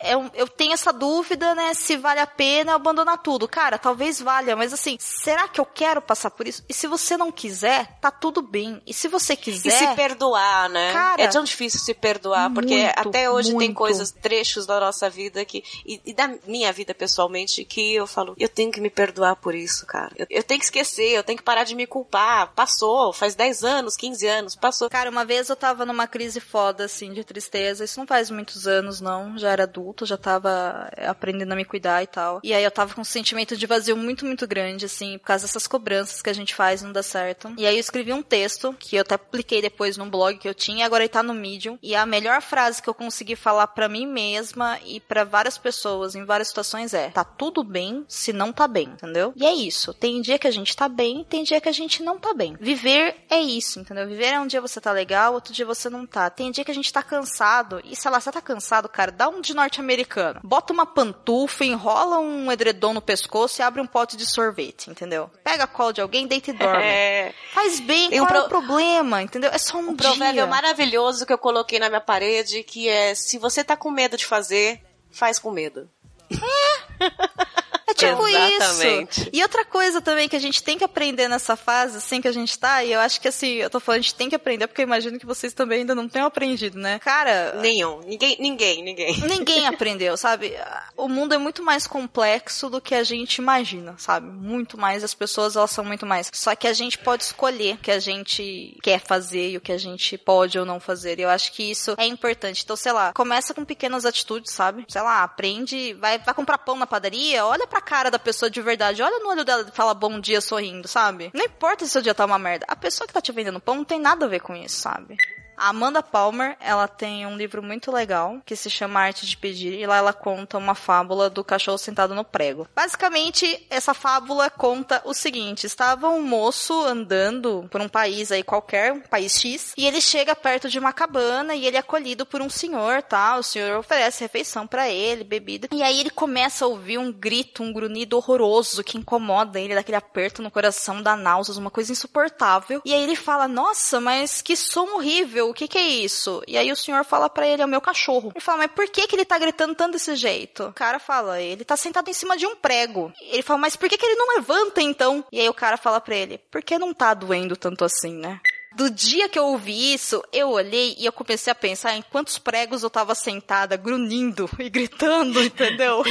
eu, eu tenho essa dúvida, né, se vale a pena eu abandonar tudo. Cara, talvez valha, mas assim, será que eu quero passar por isso? E se você não quiser, tá tudo bem. E se você quiser... E se perdoar, né? Cara, é tão difícil se perdoar, porque muito, até hoje tem muito. coisas, trechos da nossa vida que, e, e da minha vida pessoalmente, que eu falo, eu tenho que me perdoar por isso, cara. Eu, eu tenho que esquecer, eu tenho que parar de me culpar. Passou, faz 10 anos, 15 anos, passou. Cara, uma vez eu tava numa crise foda, assim, de tristeza. Isso não faz muitos anos, não. Já era adulto, já tava é, aprendendo a me cuidar e tal. E aí eu tava com um sentimento de vazio muito, muito grande, assim, por causa dessas cobranças que a gente faz e não dá certo. E aí eu escrevi um texto, que eu até publiquei depois num blog que eu tinha, e agora ele tá no Medium. Medium. E a melhor frase que eu consegui falar pra mim mesma e pra várias pessoas em várias situações é: tá tudo bem se não tá bem, entendeu? E é isso. Tem dia que a gente tá bem, tem dia que a gente não tá bem. Viver é isso, entendeu? Viver é um dia você tá legal, outro dia você não tá. Tem dia que a gente tá cansado. E sei lá, você tá cansado, cara, dá um de norte-americano. Bota uma pantufa, enrola um edredom no pescoço e abre um pote de sorvete, entendeu? Pega a cola de alguém, deita e dorme. *laughs* É. Faz bem, Tem um qual é o pro- problema, entendeu? É só um, Um provérbio dia. maravilhoso que eu coloquei na minha parede, que é se você tá com medo de fazer, faz com medo. *laughs* É tipo Exatamente. isso. E outra coisa também que a gente tem que aprender nessa fase, assim, que a gente tá, e eu acho que assim, eu tô falando, a gente tem que aprender, porque eu imagino que vocês também ainda não tenham aprendido, né? Cara, Nenhum. Ninguém, ninguém, ninguém. Ninguém *laughs* aprendeu, sabe? O mundo é muito mais complexo do que a gente imagina, sabe? Muito mais. As pessoas, elas são muito mais. Só que a gente pode escolher o que a gente quer fazer e o que a gente pode ou não fazer. E eu acho que isso é importante. Então, sei lá, começa com pequenas atitudes, sabe? Sei lá, aprende, vai, vai comprar pão na padaria, olha pra cara da pessoa de verdade, olha no olho dela e fala bom dia sorrindo, sabe? Não importa se seu dia tá uma merda. A pessoa que tá te vendendo pão não tem nada a ver com isso, sabe? A Amanda Palmer, ela tem um livro muito legal que se chama Arte de Pedir e lá ela conta uma fábula do cachorro sentado no prego. Basicamente, essa fábula conta o seguinte: estava um moço andando por um país aí qualquer, um país X, e ele chega perto de uma cabana e ele é acolhido por um senhor, tá? O senhor oferece refeição pra ele, bebida. E aí ele começa a ouvir um grito, um grunhido horroroso que incomoda ele, daquele aperto no coração, dá náuseas, uma coisa insuportável. E aí ele fala: "Nossa, mas que som horrível, o que que é isso?" E aí o senhor fala pra ele: "É o meu cachorro." Ele fala: "Mas por que que ele tá gritando tanto desse jeito?" O cara fala: "Ele tá sentado em cima de um prego." Ele fala: "Mas por que que ele não levanta então?" E aí o cara fala pra ele: "Porque não tá doendo tanto assim, né?" Do dia que eu ouvi isso, eu olhei e eu comecei a pensar em quantos pregos eu tava sentada, grunhindo *laughs* e gritando, entendeu?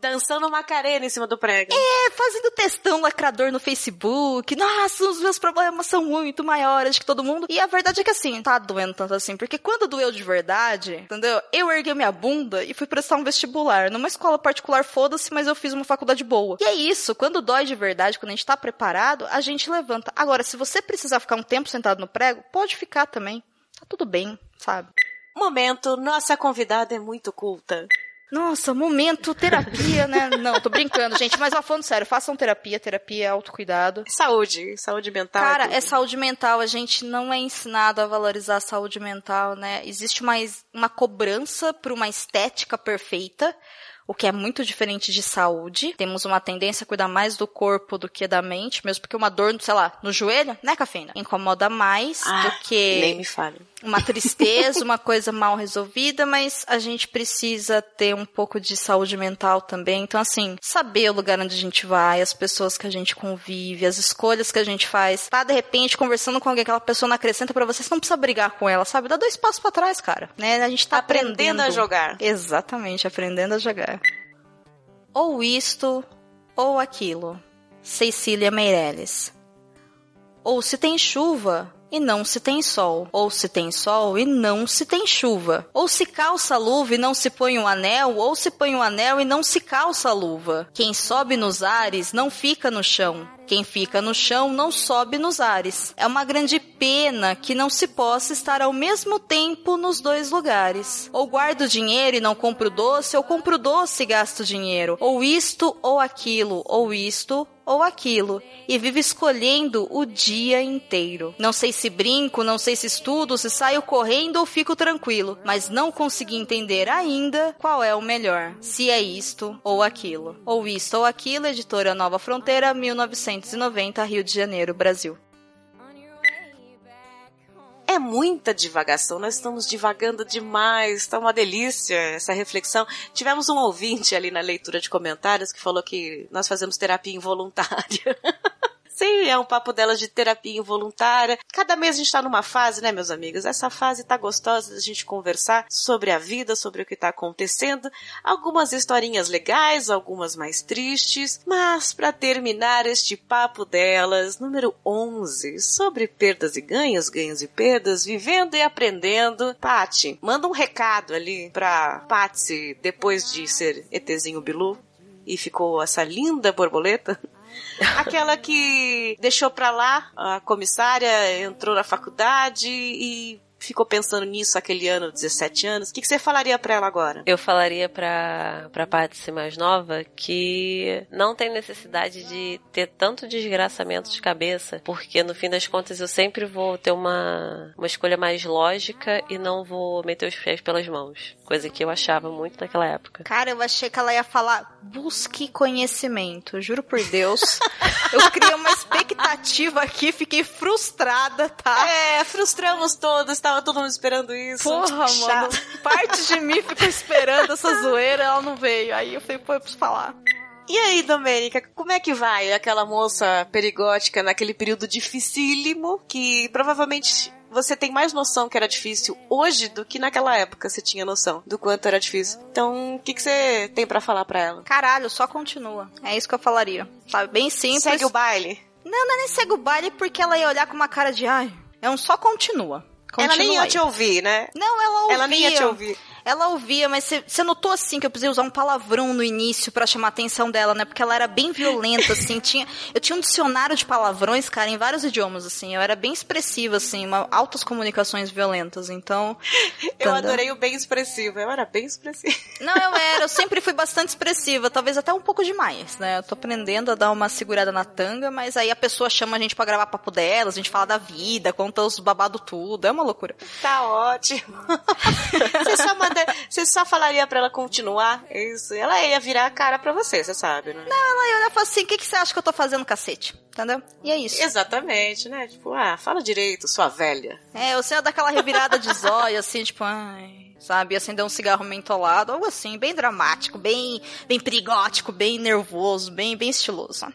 Dançando macarena em cima do prego. É, fazendo textão lacrador no Facebook. Nossa, os meus problemas são muito maiores que todo mundo. E a verdade é que assim, tá doendo tanto assim. Porque quando doeu de verdade, entendeu? Eu erguei minha bunda e fui prestar um vestibular. Numa escola particular, foda-se, mas eu fiz uma faculdade boa. E é isso, quando dói de verdade, quando a gente tá preparado, a gente levanta. Agora, se você precisar ficar um tempo sentado no prego, pode ficar também. Tá tudo bem, sabe? Momento, nossa convidada é muito culta. Nossa, momento terapia, né? Não, tô brincando, gente, mas ó, falando sério, façam terapia, terapia é autocuidado. Saúde, saúde mental. Cara, tudo. é saúde mental, a gente não é ensinado a valorizar a saúde mental, né? Existe uma, uma cobrança por uma estética perfeita, o que é muito diferente de saúde. Temos uma tendência a cuidar mais do corpo do que da mente, mesmo porque uma dor, sei lá, no joelho, né, cafeína? Incomoda mais Ah, do que Nem me fale. uma tristeza, *laughs* uma coisa mal resolvida, mas a gente precisa ter um pouco de saúde mental também. Então, assim, saber o lugar onde a gente vai, as pessoas que a gente convive, as escolhas que a gente faz. Tá, de repente, conversando com alguém, aquela pessoa não acrescenta pra você, você não precisa brigar com ela, sabe? Dá dois passos pra trás, cara. Né? A gente tá Aprendendo aprendendo, a jogar. Exatamente, aprendendo a jogar. Ou isto, ou aquilo. Cecília Meirelles. Ou se tem chuva e não se tem sol. Ou se tem sol e não se tem chuva. Ou se calça a luva e não se põe um anel, ou se põe um anel e não se calça a luva. Quem sobe nos ares não fica no chão. Quem fica no chão não sobe nos ares. É uma grande pena que não se possa estar ao mesmo tempo nos dois lugares. Ou guardo dinheiro e não compro doce, ou compro doce e gasto dinheiro. Ou isto ou aquilo, ou isto ou aquilo, e vivo escolhendo o dia inteiro. Não sei se brinco, não sei se estudo, se saio correndo ou fico tranquilo, mas não consegui entender ainda qual é o melhor, se é isto ou aquilo. Ou isto ou aquilo, editora Nova Fronteira, 1990, Rio de Janeiro, Brasil. É muita divagação, nós estamos divagando demais, tá uma delícia essa reflexão. Tivemos um ouvinte ali na leitura de comentários que falou que nós fazemos terapia involuntária. *laughs* Sim, é um papo delas de terapia involuntária. Cada mês a gente tá numa fase, né, meus amigos? Essa fase tá gostosa da gente conversar sobre a vida, sobre o que tá acontecendo. Algumas historinhas legais, algumas mais tristes. Mas, para terminar este papo delas, número 11, sobre perdas e ganhos, ganhos e perdas, vivendo e aprendendo. Pati, manda um recado ali pra Patsy depois de ser ETzinho Bilu e ficou essa linda borboleta. *laughs* *laughs* Aquela que deixou pra lá a comissária, entrou na faculdade e ficou pensando nisso aquele ano, 17 anos, o que, que você falaria pra ela agora? Eu falaria pra, pra ser mais nova que não tem necessidade de ter tanto desgraçamento de cabeça, porque no fim das contas eu sempre vou ter uma, uma escolha mais lógica e não vou meter os pés pelas mãos. Coisa que eu achava muito naquela época. Cara, eu achei que ela ia falar busque conhecimento. Juro por Deus. eu criei uma expectativa aqui, fiquei frustrada, tá? É, frustramos todos, tava todo mundo esperando isso. Porra, Chato. mano. Parte de mim ficou esperando essa *laughs* zoeira, ela não veio. Aí eu falei, pô, eu preciso falar. E aí, Domênica, como é que vai aquela moça perigótica naquele período dificílimo que provavelmente você tem mais noção que era difícil hoje do que naquela época você tinha noção do quanto era difícil. Então, o que, que você tem pra falar pra ela? Caralho, só continua. É isso que eu falaria. Sabe, bem simples. Segue o baile. Não, não é nem segue o baile porque ela ia olhar com uma cara de ai. É um só continua. ela nem Continua ia aí. te ouvir, né? Não, ela ouvia. Ela nem ia te ouvir. Ela ouvia, mas você notou assim que eu precisei usar um palavrão no início pra chamar a atenção dela, né? Porque ela era bem violenta, assim. *laughs* Tinha, eu tinha um dicionário de palavrões, cara, em vários idiomas, assim. Eu era bem expressiva, assim, uma, altas comunicações violentas. Então. Eu entendeu? adorei o bem expressivo. Eu era bem expressiva. Não, eu era, eu sempre fui *laughs* bastante expressiva, talvez até um pouco demais, né? Eu tô aprendendo a dar uma segurada na tanga, mas aí a pessoa chama a gente pra gravar papo delas, a gente fala da vida, conta os babado tudo, é uma loucura. Tá ótimo. *laughs* você, só você só falaria pra ela continuar isso. Ela ia virar a cara pra você, você sabe, né? Ela ia olhar e falar assim: o que, que você acha que eu tô fazendo, cacete? Entendeu? E é isso. Exatamente, né? Tipo, ah, fala direito, sua velha. É, você ia dar aquela revirada de *laughs* zóio, assim, tipo, ai, sabe, acender um cigarro mentolado, algo assim, bem dramático, bem, bem perigótico, bem nervoso, bem, bem estiloso.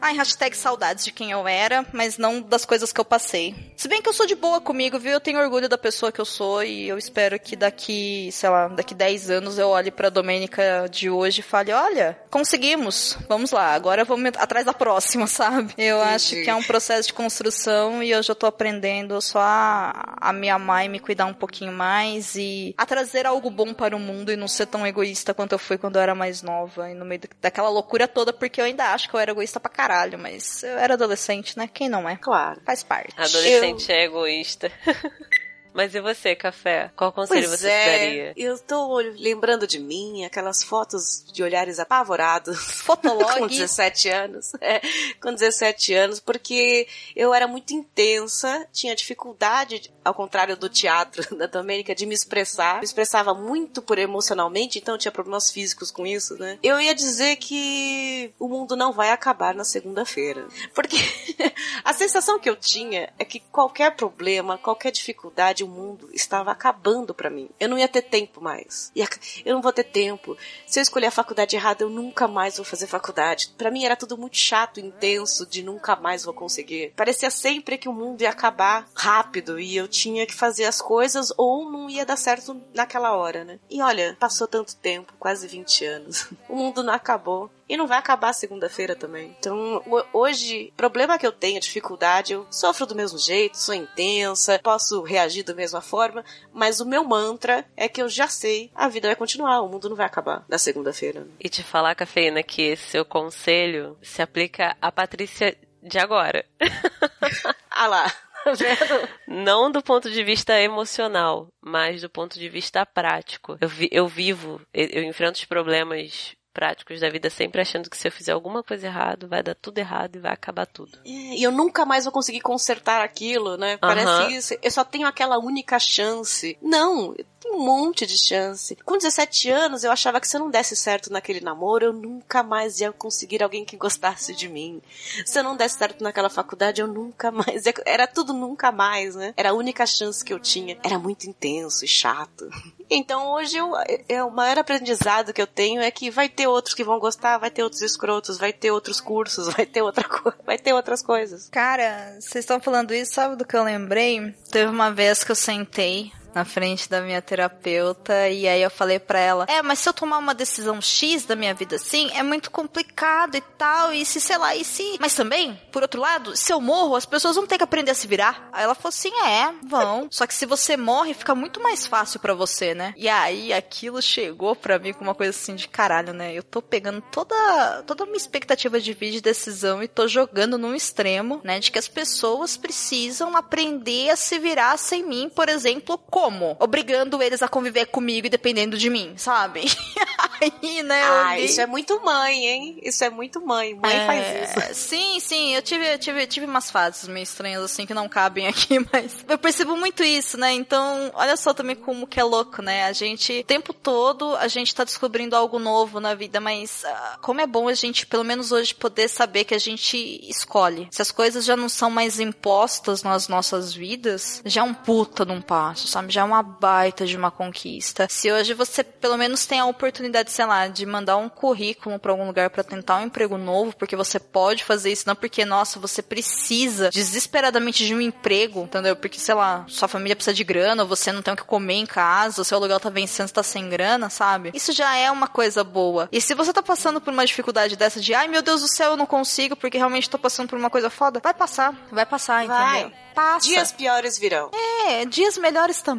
Ai, hashtag saudades de quem eu era, mas não das coisas que eu passei. Se bem que eu sou de boa comigo, viu? Eu tenho orgulho da pessoa que eu sou e eu espero que daqui, sei lá, daqui 10 anos eu olhe pra Domênica de hoje e fale, olha, conseguimos, vamos lá, agora vamos atrás da próxima, *laughs* sabe? Eu Entendi. acho que é um processo de construção e eu já tô aprendendo só a, a me amar e me cuidar um pouquinho mais e a trazer algo bom para o mundo e não ser tão egoísta quanto eu fui quando eu era mais nova e no meio da- daquela loucura toda, porque eu ainda acho que eu era egoísta pra caralho, mas eu era adolescente, né? Quem não é? Claro. Faz parte. Adolescente é egoísta. *laughs* Mas e você, Café? Qual conselho Pois você é, daria? eu tô lembrando de mim, aquelas fotos de olhares apavorados. *laughs* Fotolog. com 17 anos. *laughs* É, com 17 anos, porque eu era muito intensa, tinha dificuldade, ao contrário do teatro *laughs* da Domênica, de me expressar. Me expressava muito por emocionalmente, então eu tinha problemas físicos com isso, né? Eu ia dizer que o mundo não vai acabar na segunda-feira. Porque a sensação que eu tinha é que qualquer problema, qualquer dificuldade, o mundo estava acabando pra mim. Eu não ia ter tempo mais. Eu não vou ter tempo. Se eu escolher a faculdade errada, eu nunca mais vou fazer faculdade. Pra mim era tudo muito chato, intenso, de nunca mais vou conseguir. Parecia sempre que o mundo ia acabar rápido e eu tinha que fazer as coisas ou não ia dar certo naquela hora, né? E olha, passou tanto tempo, quase 20 anos. *laughs* O mundo não acabou. E não vai acabar segunda-feira também. Então, ho- hoje, problema que eu tenho, dificuldade, eu sofro do mesmo jeito, sou intensa, posso reagir da mesma forma, mas o meu mantra é que eu já sei, a vida vai continuar, o mundo não vai acabar na segunda-feira. E te falar, Cafeína, que esse seu conselho se aplica à Patrícia de agora. *laughs* Ah lá, tá? Não do ponto de vista emocional, mas do ponto de vista prático. Eu, vi- eu vivo, eu enfrento os problemas práticos da vida sempre achando que se eu fizer alguma coisa errado, vai dar tudo errado e vai acabar tudo. E eu nunca mais vou conseguir consertar aquilo, né? Parece isso. Eu só tenho aquela única chance. Não, um monte de chance. Com 17 anos, eu achava que se eu não desse certo naquele namoro, eu nunca mais ia conseguir alguém que gostasse de mim. Se eu não desse certo naquela faculdade, eu nunca mais. ia- Era tudo nunca mais, né? Era a única chance que eu tinha. Era muito intenso e chato. Então hoje eu, é, o maior aprendizado que eu tenho é que vai ter outros que vão gostar, vai ter outros escrotos, vai ter outros cursos, *laughs* vai ter outra coisa, vai ter outras coisas. Cara, vocês estão falando isso, sabe do que eu lembrei? Teve uma vez que eu sentei na frente da minha terapeuta e aí eu falei pra ela: "É, mas se eu tomar uma decisão X da minha vida assim, é muito complicado e tal, e se sei lá, e se, mas também, por outro lado, se eu morro, as pessoas vão ter que aprender a se virar". Aí ela falou assim: "É, vão. *laughs* Só que se você morre, fica muito mais fácil pra você, né?". E aí aquilo chegou pra mim com uma coisa assim de caralho, né? Eu tô pegando toda toda uma expectativa de vida de decisão e tô jogando num extremo, né, de que as pessoas precisam aprender a se virar sem mim, por exemplo? Obrigando eles a conviver comigo e dependendo de mim, sabe? *laughs* Aí, né, Ah, olhei- isso é muito mãe, hein? Isso é muito mãe. Mãe é, faz isso. *laughs* Sim, sim, eu tive, eu tive, tive umas fases meio estranhas assim que não cabem aqui, *laughs* mas eu percebo muito isso, né? Então, olha só também como que é louco, né? A gente, o tempo todo, a gente tá descobrindo algo novo na vida, mas ah, como é bom a gente, pelo menos hoje, poder saber que a gente escolhe. Se as coisas já não são mais impostas nas nossas vidas, já é um puta de um passo, sabe? Já é uma baita de uma conquista. Se hoje você pelo menos tem a oportunidade, sei lá, de mandar um currículo pra algum lugar pra tentar um emprego novo, porque você pode fazer isso, não porque, nossa, você precisa desesperadamente de um emprego, entendeu? Porque, sei lá, sua família precisa de grana, ou você não tem o que comer em casa, o seu aluguel tá vencendo, você tá sem grana, sabe? Isso já é uma coisa boa. E se você tá passando por uma dificuldade dessa de, ai meu Deus do céu, eu não consigo, porque realmente tô passando por uma coisa foda, vai passar. Vai passar, Vai. entendeu? Passa. Dias piores virão. É, dias melhores também,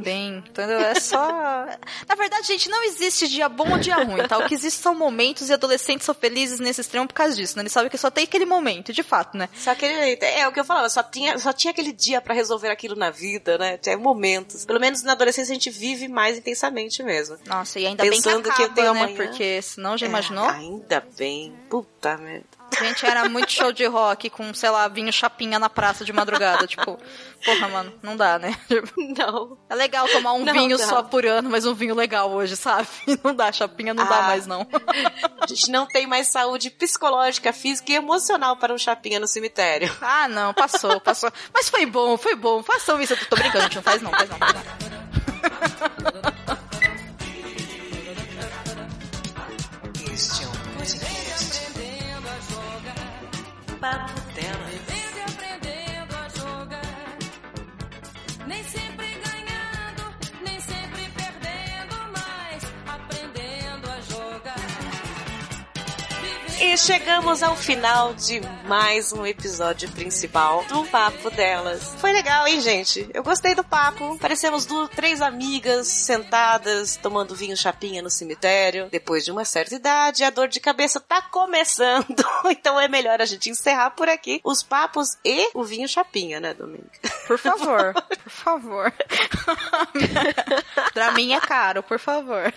entendeu? É só. *laughs* Na verdade, gente, não existe dia bom ou dia ruim, tá? O que existe são momentos e adolescentes são felizes nesse extremo por causa disso, né? Eles sabem que só tem aquele momento, de fato, né? Só que é o que eu falava, só tinha, só tinha aquele dia pra resolver aquilo na vida, né? Tinha momentos. Pelo menos na adolescência a gente vive mais intensamente mesmo. Nossa, e ainda Pensando bem que que eu acaba, tenho né? amanhã. Porque senão já É, imaginou? ainda bem. Puta merda. Gente, era muito show de rock com, sei lá, vinho chapinha na praça de madrugada. tipo, porra, mano, não dá, né? Não. É legal tomar um Não vinho dá. só por ano, mas um vinho legal hoje, sabe? *laughs* Não dá, chapinha não dá Ah. mais, não. *laughs* A gente não tem mais saúde psicológica, física e emocional para um chapinha no cemitério. Ah, não, passou, passou. Mas foi bom, foi bom. Façam isso. Eu tô brincando, gente. Não faz não, faz não, faz não. Este é um podcast. Papo dela. E chegamos ao final de mais um episódio principal do Papo Delas. Foi legal, hein, gente? Eu gostei do papo. Parecemos duas, três amigas sentadas, tomando vinho chapinha no cemitério. Depois de uma certa idade, a dor de cabeça tá começando. *laughs* Então é melhor a gente encerrar por aqui os papos e o vinho chapinha, né, Domingo? Por favor, *laughs* por favor. pra mim é caro, por favor.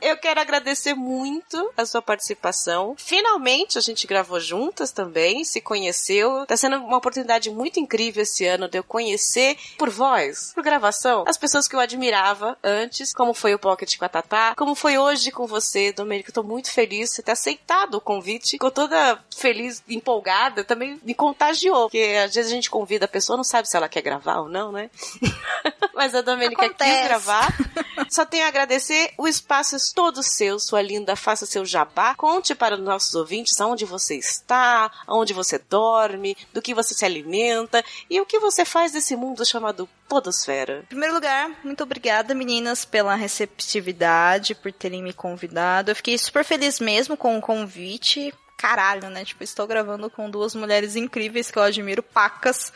Eu quero agradecer muito a sua participação. Finalmente a gente gravou juntas também, se conheceu. Tá sendo uma oportunidade muito incrível esse ano de eu conhecer por voz, por gravação, as pessoas que eu admirava antes, como foi o Pocket com a Tatá, como foi hoje com você, Domênico. Eu tô muito feliz de você ter aceitado o convite. Ficou toda feliz, empolgada, também me contagiou. Porque às vezes a gente convida a pessoa, não sabe se ela quer gravar ou não, né? *laughs* Mas a Domênica quis Acontece. gravar. Só tenho a agradecer. O espaço é todo seu, sua linda. Faça seu jabá. Conte para os nossos ouvintes aonde você está, aonde você dorme, do que você se alimenta e o que você faz desse mundo chamado Podosfera. Em primeiro lugar, muito obrigada, meninas, pela receptividade, por terem me convidado. Eu fiquei super feliz mesmo com o convite. Caralho, né? Tipo, estou gravando com duas mulheres incríveis que eu admiro, pacas.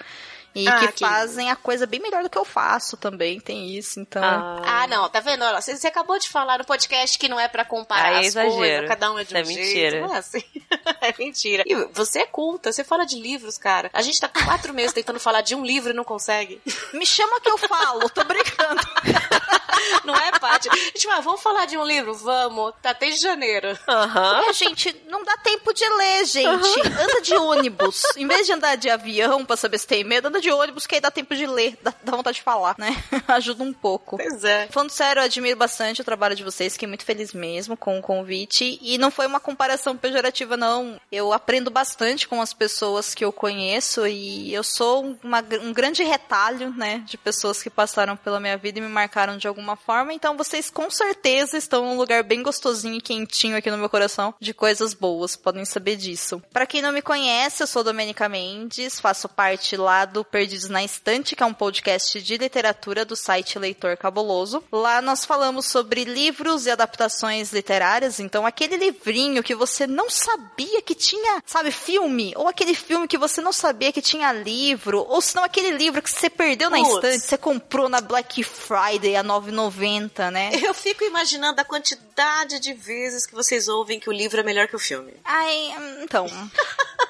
E Ah, que que fazem a coisa bem melhor do que eu faço também, tem isso, então. Ah, não, tá vendo? Olha, Você, acabou de falar no podcast que não é pra comparar Ah, é as coisas, exagero. cada um é de um é jeito. mentira. Não é assim. *laughs* é mentira. E você é culta, você fala de livros, cara. A gente tá quatro meses tentando falar de um livro e não consegue. Me chama que eu falo, tô brincando. *laughs* *laughs* Não é, Paty? Gente, mas vamos falar de um livro? Vamos. Tá desde janeiro. Aham. É, gente, não dá tempo de ler, gente. Anda de ônibus. Em vez de andar de avião pra saber se tem medo, anda de ônibus que aí dá tempo de ler, dá, dá vontade de falar, né? *laughs* Ajuda um pouco. Pois é. Falando sério, eu admiro bastante o trabalho de vocês, fiquei muito feliz mesmo com o convite. E não foi uma comparação pejorativa, não. Eu aprendo bastante com as pessoas que eu conheço e eu sou uma- um grande retalho, né, de pessoas que passaram pela minha vida e me marcaram de alguma alguma forma. Então vocês com certeza estão num lugar bem gostosinho e quentinho aqui no meu coração de coisas boas, podem saber disso. Pra quem não me conhece, eu sou Domenica Mendes, faço parte lá do Perdidos na Estante, que é um podcast de literatura do site Leitor Cabuloso. Lá nós falamos sobre livros e adaptações literárias, então aquele livrinho que você não sabia que tinha, sabe, filme, ou aquele filme que você não sabia que tinha livro, ou senão aquele livro que você perdeu na Putz. estante, você comprou na Black Friday a 9,90, né? *laughs* Eu fico imaginando a quantidade de vezes que vocês ouvem que o livro é melhor que o filme. Ai, hum, então. *laughs*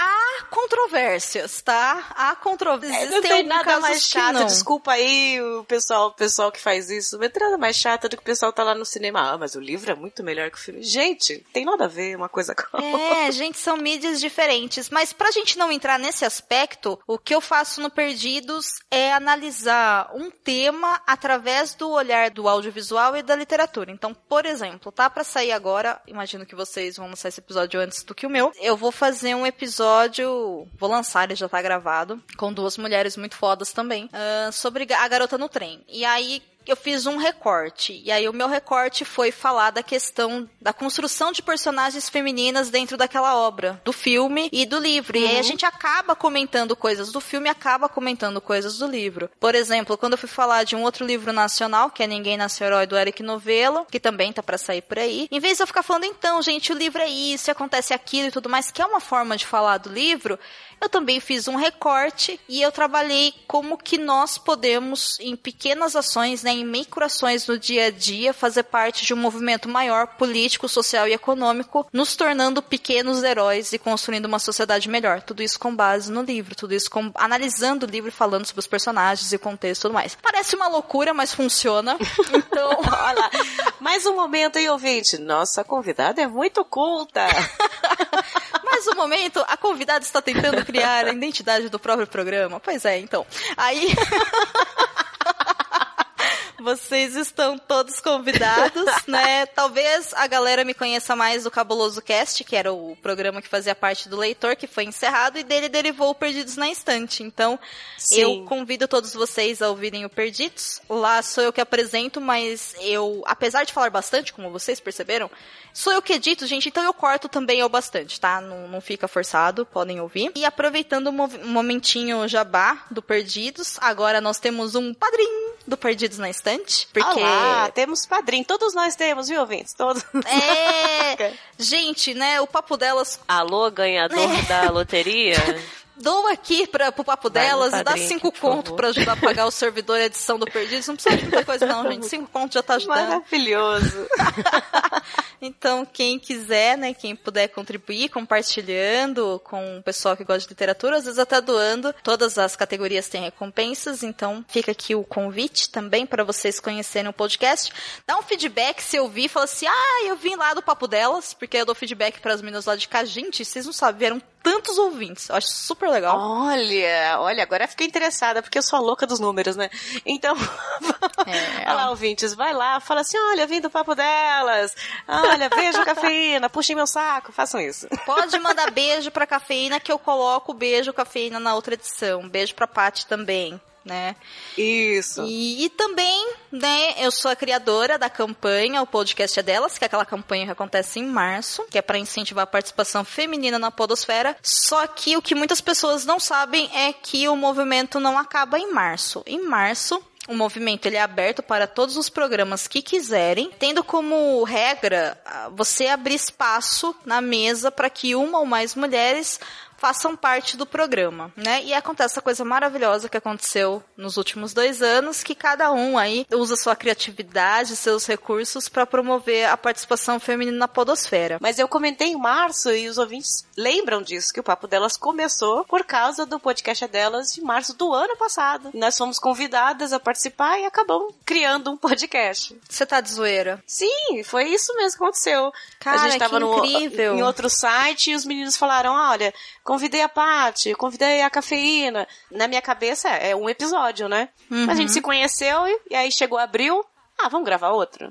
Há controvérsias, tá? Há controvérsias. não tem alguns nada mais chato, desculpa aí o pessoal, o pessoal que faz isso, não tem nada mais chato do que o pessoal tá lá no cinema. Ah, mas o livro é muito melhor que o filme. Gente, tem nada a ver uma coisa com a outra. É, gente, são mídias diferentes. Mas pra gente não entrar nesse aspecto, o que eu faço no Perdidos é analisar um tema através do olhar do audiovisual e da literatura. Então, por exemplo, tá pra sair agora, imagino que vocês vão lançar esse episódio antes do que o meu. Eu vou fazer um episódio, vou lançar, ele já tá gravado, com duas mulheres muito fodas também, ah, sobre a garota no trem. E aí, eu fiz um recorte. E aí o meu recorte foi falar da questão da construção de personagens femininas dentro daquela obra, do filme e do livro. E aí a gente acaba comentando coisas do filme e acaba comentando coisas do livro. Por exemplo, quando eu fui falar de um outro livro nacional, que é Ninguém Nasceu Herói, do Eric Novelo, que também tá pra sair por aí, em vez de eu ficar falando, então, gente, o livro é isso, acontece aquilo e tudo mais, que é uma forma de falar do livro, eu também fiz um recorte e eu trabalhei como que nós podemos, em pequenas ações, né, em microações no dia a dia, fazer parte de um movimento maior, político, social e econômico, nos tornando pequenos heróis e construindo uma sociedade melhor. Tudo isso com base no livro, tudo isso com, analisando o livro e falando sobre os personagens e contexto e tudo mais. Parece uma loucura, mas funciona. Então, *laughs* Olha lá, mais um momento aí, ouvinte. Nossa convidada é muito culta. *laughs* Momento, a convidada está tentando criar a *laughs* identidade do próprio programa. Pois é, então. Aí. *laughs* Vocês estão todos convidados, *laughs* né? Talvez a galera me conheça mais do Cabuloso Cast, que era o programa que fazia parte do leitor, que foi encerrado, e dele derivou o Perdidos na Estante. Então, Sim. eu convido todos vocês a ouvirem o Perdidos. Lá sou eu que apresento, mas eu, apesar de falar bastante, como vocês perceberam, sou eu que edito, gente, então eu corto também eu bastante, tá? Não, não fica forçado, podem ouvir. E aproveitando o um momentinho jabá do Perdidos, agora nós temos um padrinho do Perdidos na Estante, porque... Olá, temos padrinho. Todos nós temos, viu, ouvintes? Todos. É, *laughs* gente, né, o papo delas Alô, ganhador *laughs* É. da loteria? Dou aqui pra, pro papo Vai delas e dá cinco conto pra ajudar a pagar o *laughs* servidor e a edição do Perdidos. Não precisa de muita coisa não, gente. *laughs* Cinco conto já tá ajudando. Maravilhoso. *laughs* Então, quem quiser, né, quem puder contribuir, compartilhando com o pessoal que gosta de literatura, às vezes até doando, todas as categorias têm recompensas, então fica aqui o convite também para vocês conhecerem o podcast. Dá um feedback se eu vi, fala assim, ah, eu vim lá do Papo Delas, porque eu dou feedback para as meninas lá de cá. Gente, vocês não sabem, vieram tantos ouvintes. Eu acho super legal. Olha, olha, agora eu fiquei interessada, porque eu sou a louca dos números, né? Então, *laughs* É. olha lá, ouvintes, vai lá, fala assim, olha, vim do papo delas, olha, a *laughs* cafeína, puxem meu saco, façam isso. *laughs* Pode mandar beijo pra cafeína que eu coloco beijo cafeína na outra edição. Beijo pra Paty também, né? Isso. E, e também, né, eu sou a criadora da campanha O Podcast é Delas, que é aquela campanha que acontece em março, que é para incentivar a participação feminina na podosfera. Só que o que muitas pessoas não sabem é que o movimento não acaba em março. Em março, o movimento ele é aberto para todos os programas que quiserem, tendo como regra ah, você abrir espaço na mesa para que uma ou mais mulheres façam parte do programa, né? E acontece essa coisa maravilhosa que aconteceu nos últimos dois anos, que cada um aí usa sua criatividade, seus recursos para promover a participação feminina na podosfera. Mas eu comentei em março e os ouvintes lembram disso, que o papo delas começou por causa do podcast delas de março do ano passado. Nós fomos convidadas a participar e acabamos criando um podcast. Você tá de zoeira? Sim, foi isso mesmo que aconteceu. Cara, a gente tava no, incrível. em outro site e os meninos falaram, olha, convidei a Paty, convidei a cafeína. Na minha cabeça é um episódio, né? Uhum. A gente se conheceu e, e aí chegou abril, ah, vamos gravar outro.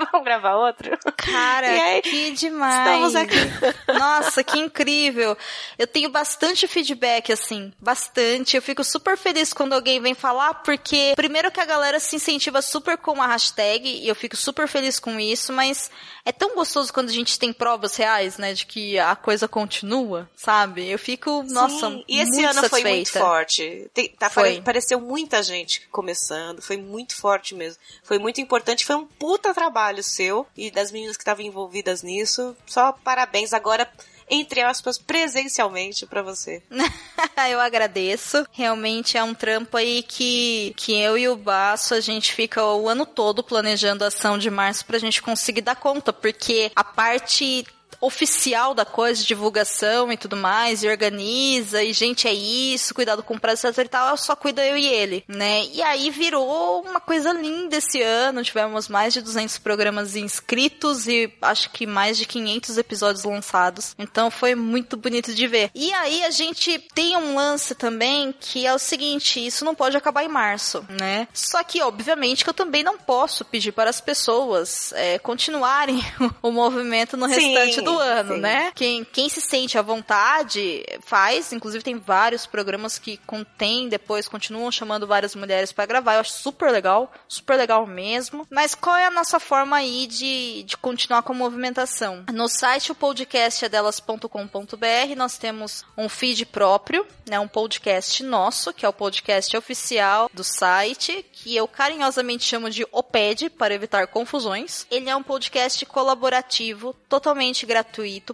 *laughs* Vamos gravar outro? Cara, aí, que demais. estamos aqui. *laughs* Nossa, que incrível. Eu tenho bastante feedback, assim, bastante. Eu fico super feliz quando alguém vem falar, porque primeiro que a galera se incentiva super com a hashtag, e eu fico super feliz com isso, mas é tão gostoso quando a gente tem provas reais, né, de que a coisa continua, sabe? Eu fico, nossa, Sim, e esse ano foi muito satisfeita. forte. Tem- tá, Foi. pare- Apareceu muita gente começando, foi muito forte mesmo. Foi muito importante, foi um puta trabalho seu e das meninas que estavam envolvidas nisso. Só parabéns agora, entre aspas, presencialmente pra você. *laughs* eu agradeço. Realmente é um trampo aí que, que eu e o Baço, a gente fica o ano todo planejando a ação de março pra gente conseguir dar conta, porque a parte oficial da coisa, divulgação e tudo mais, e organiza, e gente, é isso, cuidado com o prazo etc e tal, só cuida eu e ele, né? E aí virou uma coisa linda esse ano, tivemos mais de 200 programas inscritos e acho que mais de 500 episódios lançados, então foi muito bonito de ver. E aí a gente tem um lance também que é o seguinte, isso não pode acabar em março, né? Só que, obviamente, que eu também não posso pedir para as pessoas é, continuarem *laughs* o movimento no Sim, restante do ano, sim. né? Quem, quem se sente à vontade faz. Inclusive, tem vários programas que contêm, depois continuam chamando várias mulheres para gravar. Eu acho super legal, super legal mesmo. Mas qual é a nossa forma aí de, de continuar com a movimentação? No site, o podcast é delas.com.br, nós temos um feed próprio, né? Um podcast nosso, que é o podcast oficial do site, que eu carinhosamente chamo de OPED, para evitar confusões. Ele é um podcast colaborativo, totalmente gratuito,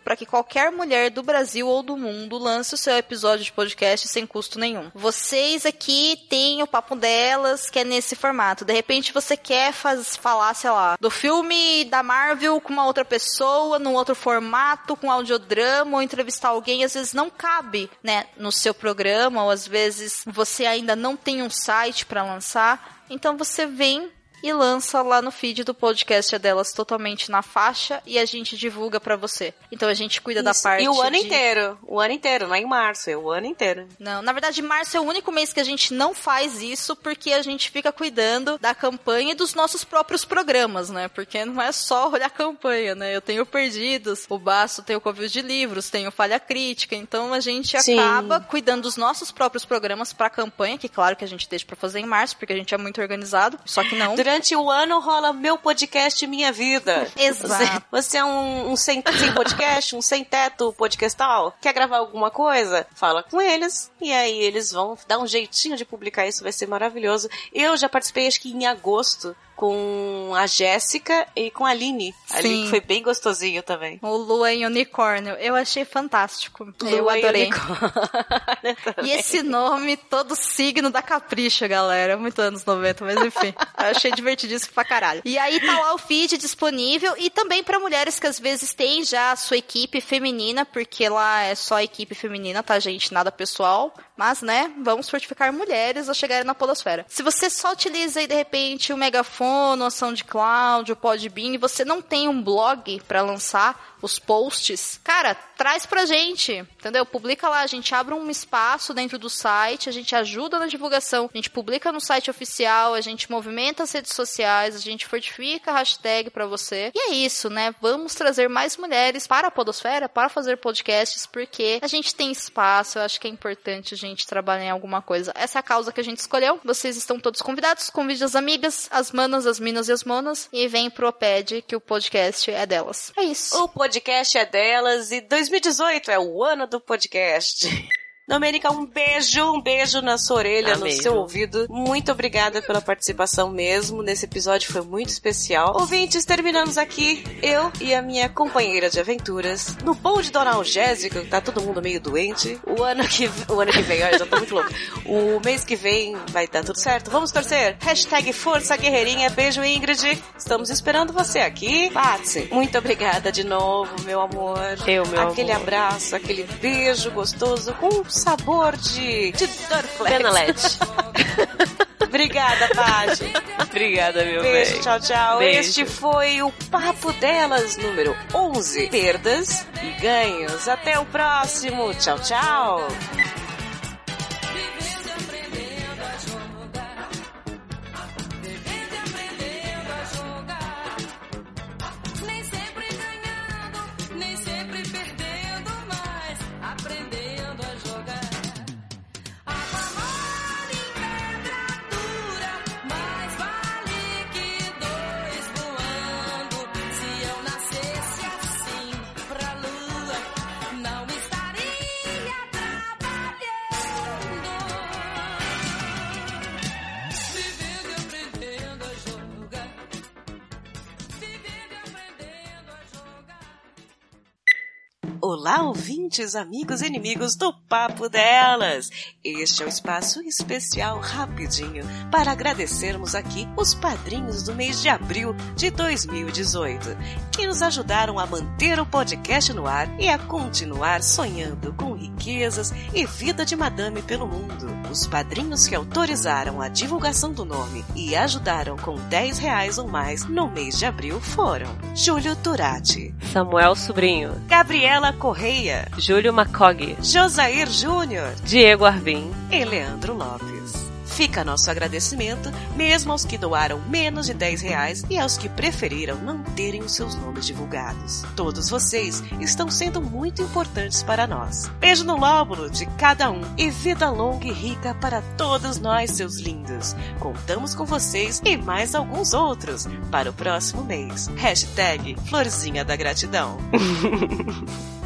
para que qualquer mulher do Brasil ou do mundo lance o seu episódio de podcast sem custo nenhum. Vocês aqui têm o papo delas, que é nesse formato. De repente você quer faz, falar, sei lá, do filme da Marvel com uma outra pessoa, num outro formato, com audiodrama, ou entrevistar alguém, às vezes não cabe, né, no seu programa, ou às vezes você ainda não tem um site para lançar. Então você vem e lança lá no feed do podcast é delas totalmente na faixa e a gente divulga pra você. Então a gente cuida da Isso, parte E o ano de- inteiro. O ano inteiro, não é em março, é o ano inteiro. Não, na verdade, março é o único mês que a gente não faz isso porque a gente fica cuidando da campanha e dos nossos próprios programas, né? Porque não é só olhar a campanha, né? Eu tenho Perdidos, o Baço tem o Covil de Livros, tem o Falha Crítica, então a gente Sim. acaba cuidando dos nossos próprios programas pra campanha, que claro que a gente deixa pra fazer em março, porque a gente é muito organizado, só que não. Durante o ano rola meu podcast Minha Vida. Exato. Você, você é um, um sem, sem podcast, um sem teto podcastal? Quer gravar alguma coisa? Fala com eles e aí eles vão dar um jeitinho de publicar isso, vai ser maravilhoso. Eu já participei acho que em agosto com a Jéssica e com a Aline. Ali Sim. foi bem gostosinho também. O Lua em Unicórnio. Eu achei fantástico. eu Lua e adorei. *laughs* E esse nome, todo signo da capricha, galera. Muito anos 90, mas enfim. *laughs* Eu achei divertidíssimo pra caralho. E aí tá lá o feed disponível e também pra mulheres que às vezes têm já a sua equipe feminina, porque lá é só equipe feminina, tá, gente? Nada pessoal. Mas, né, vamos fortificar mulheres a chegarem na podosfera. Se você só utiliza aí, de repente, o Megafone, o SoundCloud, o Podbean, e você não tem um blog pra lançar os posts, cara, traz pra gente, entendeu? Publica lá, a gente abre um espaço dentro do site, a gente ajuda na divulgação, a gente publica no site oficial, a gente movimenta as redes sociais, a gente fortifica a hashtag pra você. E é isso, né? Vamos trazer mais mulheres para a podosfera, para fazer podcasts, porque a gente tem espaço, eu acho que é importante a gente trabalhar em alguma coisa. Essa é a causa que a gente escolheu. Vocês estão todos convidados, convide as amigas, as manas, as minas e as monas, e vem pro OPED que o podcast é delas. É isso. O podcast é delas e 2018 é o ano do podcast. Domênica, um beijo, um beijo na sua orelha, Amei, no seu ouvido. Muito obrigada pela participação mesmo nesse episódio, foi muito especial. Ouvintes, terminamos aqui, eu e a minha companheira de aventuras, no pão de Dona Algésica, tá todo mundo meio doente. O ano que, o ano que vem, olha, já tô muito louca. *laughs* O mês que vem vai dar tudo certo. Vamos torcer. Hashtag Força Guerreirinha, beijo Ingrid. Estamos esperando você aqui. Patsy, muito obrigada de novo, meu amor. Eu, meu Aquele amor. abraço, aquele beijo gostoso com sabor de, de Dorflex. Penalete. *laughs* Obrigada, Paty. Obrigada, meu Beijo, bem. tchau, tchau. Beijo. Este foi o Papo Delas, número 11. Perdas e ganhos. Até o próximo. Tchau, tchau. Olá, ouvintes, amigos e inimigos do Papo Delas! Este é o espaço especial rapidinho para agradecermos aqui os padrinhos do mês de abril de 2018, que nos ajudaram a manter o podcast no ar e a continuar sonhando com riquezas e vida de madame pelo mundo. Os padrinhos que autorizaram a divulgação do nome e ajudaram com 10 reais ou mais no mês de abril foram Júlio Turati, Samuel Sobrinho, Gabriela Correia, Júlio Macog, Josair Júnior Diego Arvim, e Leandro Lopes. Fica nosso agradecimento mesmo aos que doaram menos de 10 reais e aos que preferiram não terem os seus nomes divulgados. Todos vocês estão sendo muito importantes para nós. Beijo no lóbulo de cada um e vida longa e rica para todos nós, seus lindos. Contamos com vocês e mais alguns outros para o próximo mês. Hashtag Florzinha da Gratidão. *laughs*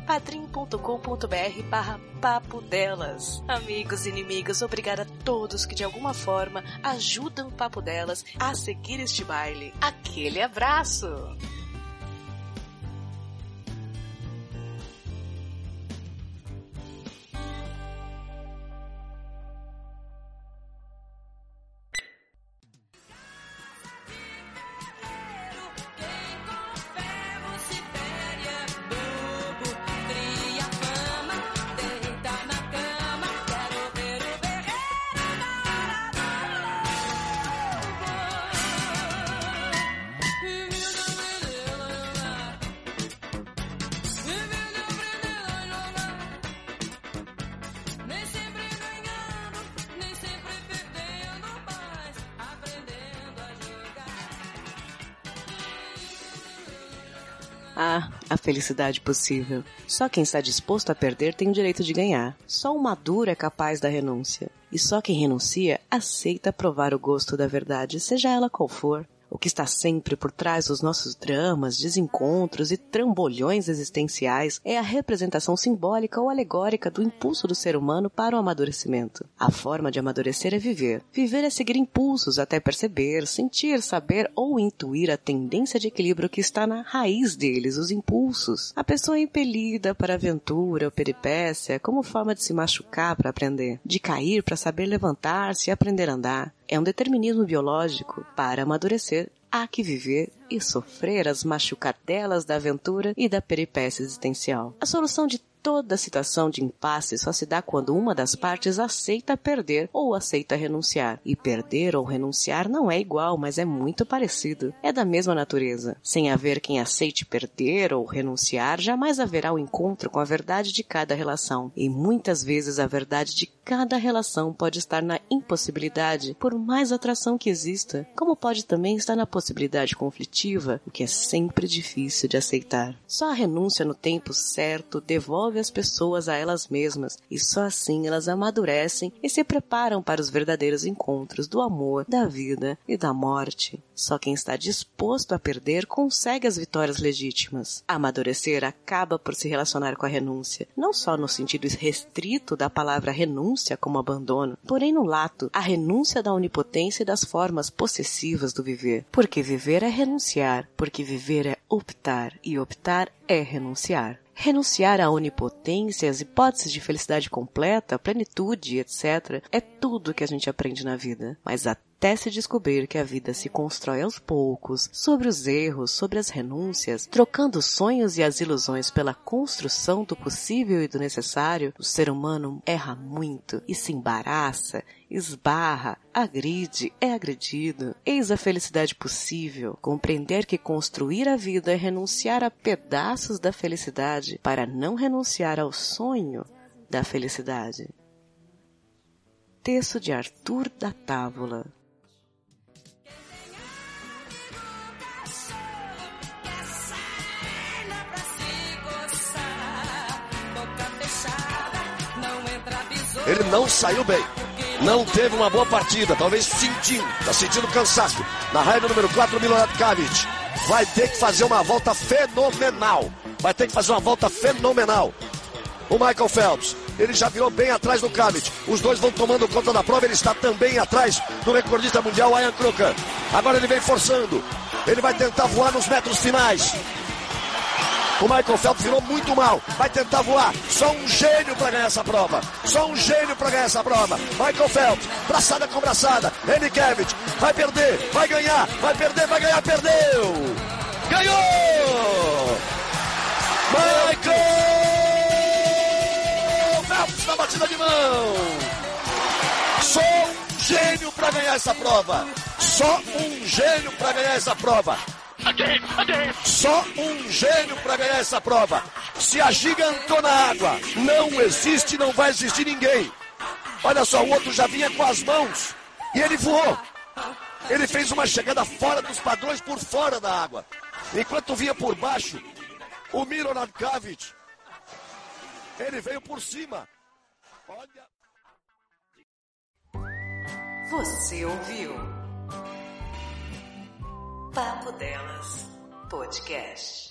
padrim.com.br barra papo delas. Amigos e inimigos, obrigada a todos que de alguma forma ajudam o Papo Delas a seguir este baile. Aquele abraço! Felicidade possível. Só quem está disposto a perder tem o direito de ganhar. Só o maduro é capaz da renúncia. E só quem renuncia aceita provar o gosto da verdade, seja ela qual for. O que está sempre por trás dos nossos dramas, desencontros e trambolhões existenciais é a representação simbólica ou alegórica do impulso do ser humano para o amadurecimento. A forma de amadurecer é viver. Viver é seguir impulsos até perceber, sentir, saber ou intuir a tendência de equilíbrio que está na raiz deles, os impulsos. A pessoa é impelida para aventura ou peripécia como forma de se machucar para aprender, de cair para saber levantar-se e aprender a andar. É um determinismo biológico. Para amadurecer, há que viver e sofrer as machucadelas da aventura e da peripécia existencial. A solução de toda situação de impasse só se dá quando uma das partes aceita perder ou aceita renunciar. E perder ou renunciar não é igual, mas é muito parecido. É da mesma natureza. Sem haver quem aceite perder ou renunciar, jamais haverá o encontro com a verdade de cada relação. E muitas vezes a verdade de cada relação pode estar na impossibilidade, por mais atração que exista, como pode também estar na possibilidade conflitiva, o que é sempre difícil de aceitar. Só a renúncia no tempo certo devolve as pessoas a elas mesmas, e só assim elas amadurecem e se preparam para os verdadeiros encontros do amor, da vida e da morte. Só quem está disposto a perder consegue as vitórias legítimas. Amadurecer acaba por se relacionar com a renúncia, não só no sentido restrito da palavra renúncia como abandono, porém no lato, a renúncia da onipotência e das formas possessivas do viver. Porque viver é renunciar, porque viver é optar, e optar é renunciar. Renunciar à onipotência, às hipóteses de felicidade completa, plenitude, etc., é tudo que a gente aprende na vida. Mas até até se descobrir que a vida se constrói aos poucos, sobre os erros, sobre as renúncias, trocando os sonhos e as ilusões pela construção do possível e do necessário, o ser humano erra muito e se embaraça, esbarra, agride, é agredido. Eis a felicidade possível. Compreender que construir a vida é renunciar a pedaços da felicidade para não renunciar ao sonho da felicidade. Texto de Arthur da Távola. Ele não saiu bem. Não teve uma boa partida. Talvez sentindo. Tá sentindo cansaço. Na raia número 4, Milorad Kalic. Vai ter que fazer uma volta fenomenal. Vai ter que fazer uma volta fenomenal. O Michael Phelps. Ele já virou bem atrás do Kalic. Os dois vão tomando conta da prova. Ele está também atrás do recordista mundial, Ian Kruger. Agora ele vem forçando. Ele vai tentar voar nos metros finais. O Michael Phelps virou muito mal. Vai tentar voar. Só um gênio para ganhar essa prova. Só um gênio para ganhar essa prova. Michael Phelps, braçada com braçada. Henry Kevich, vai perder, vai ganhar, vai perder, vai ganhar, perdeu. Ganhou! Michael Phelps na batida de mão. Só um gênio para ganhar essa prova. Só um gênio para ganhar essa prova. Só um gênio para ganhar essa prova. Se agigantou na água. Não existe, não vai existir ninguém. Olha só, o outro já vinha com as mãos e ele voou. Ele fez uma chegada fora dos padrões por fora da água. Enquanto vinha por baixo, o Milorad Kavic, ele veio por cima. Olha. Você ouviu? Papo Delas Podcast.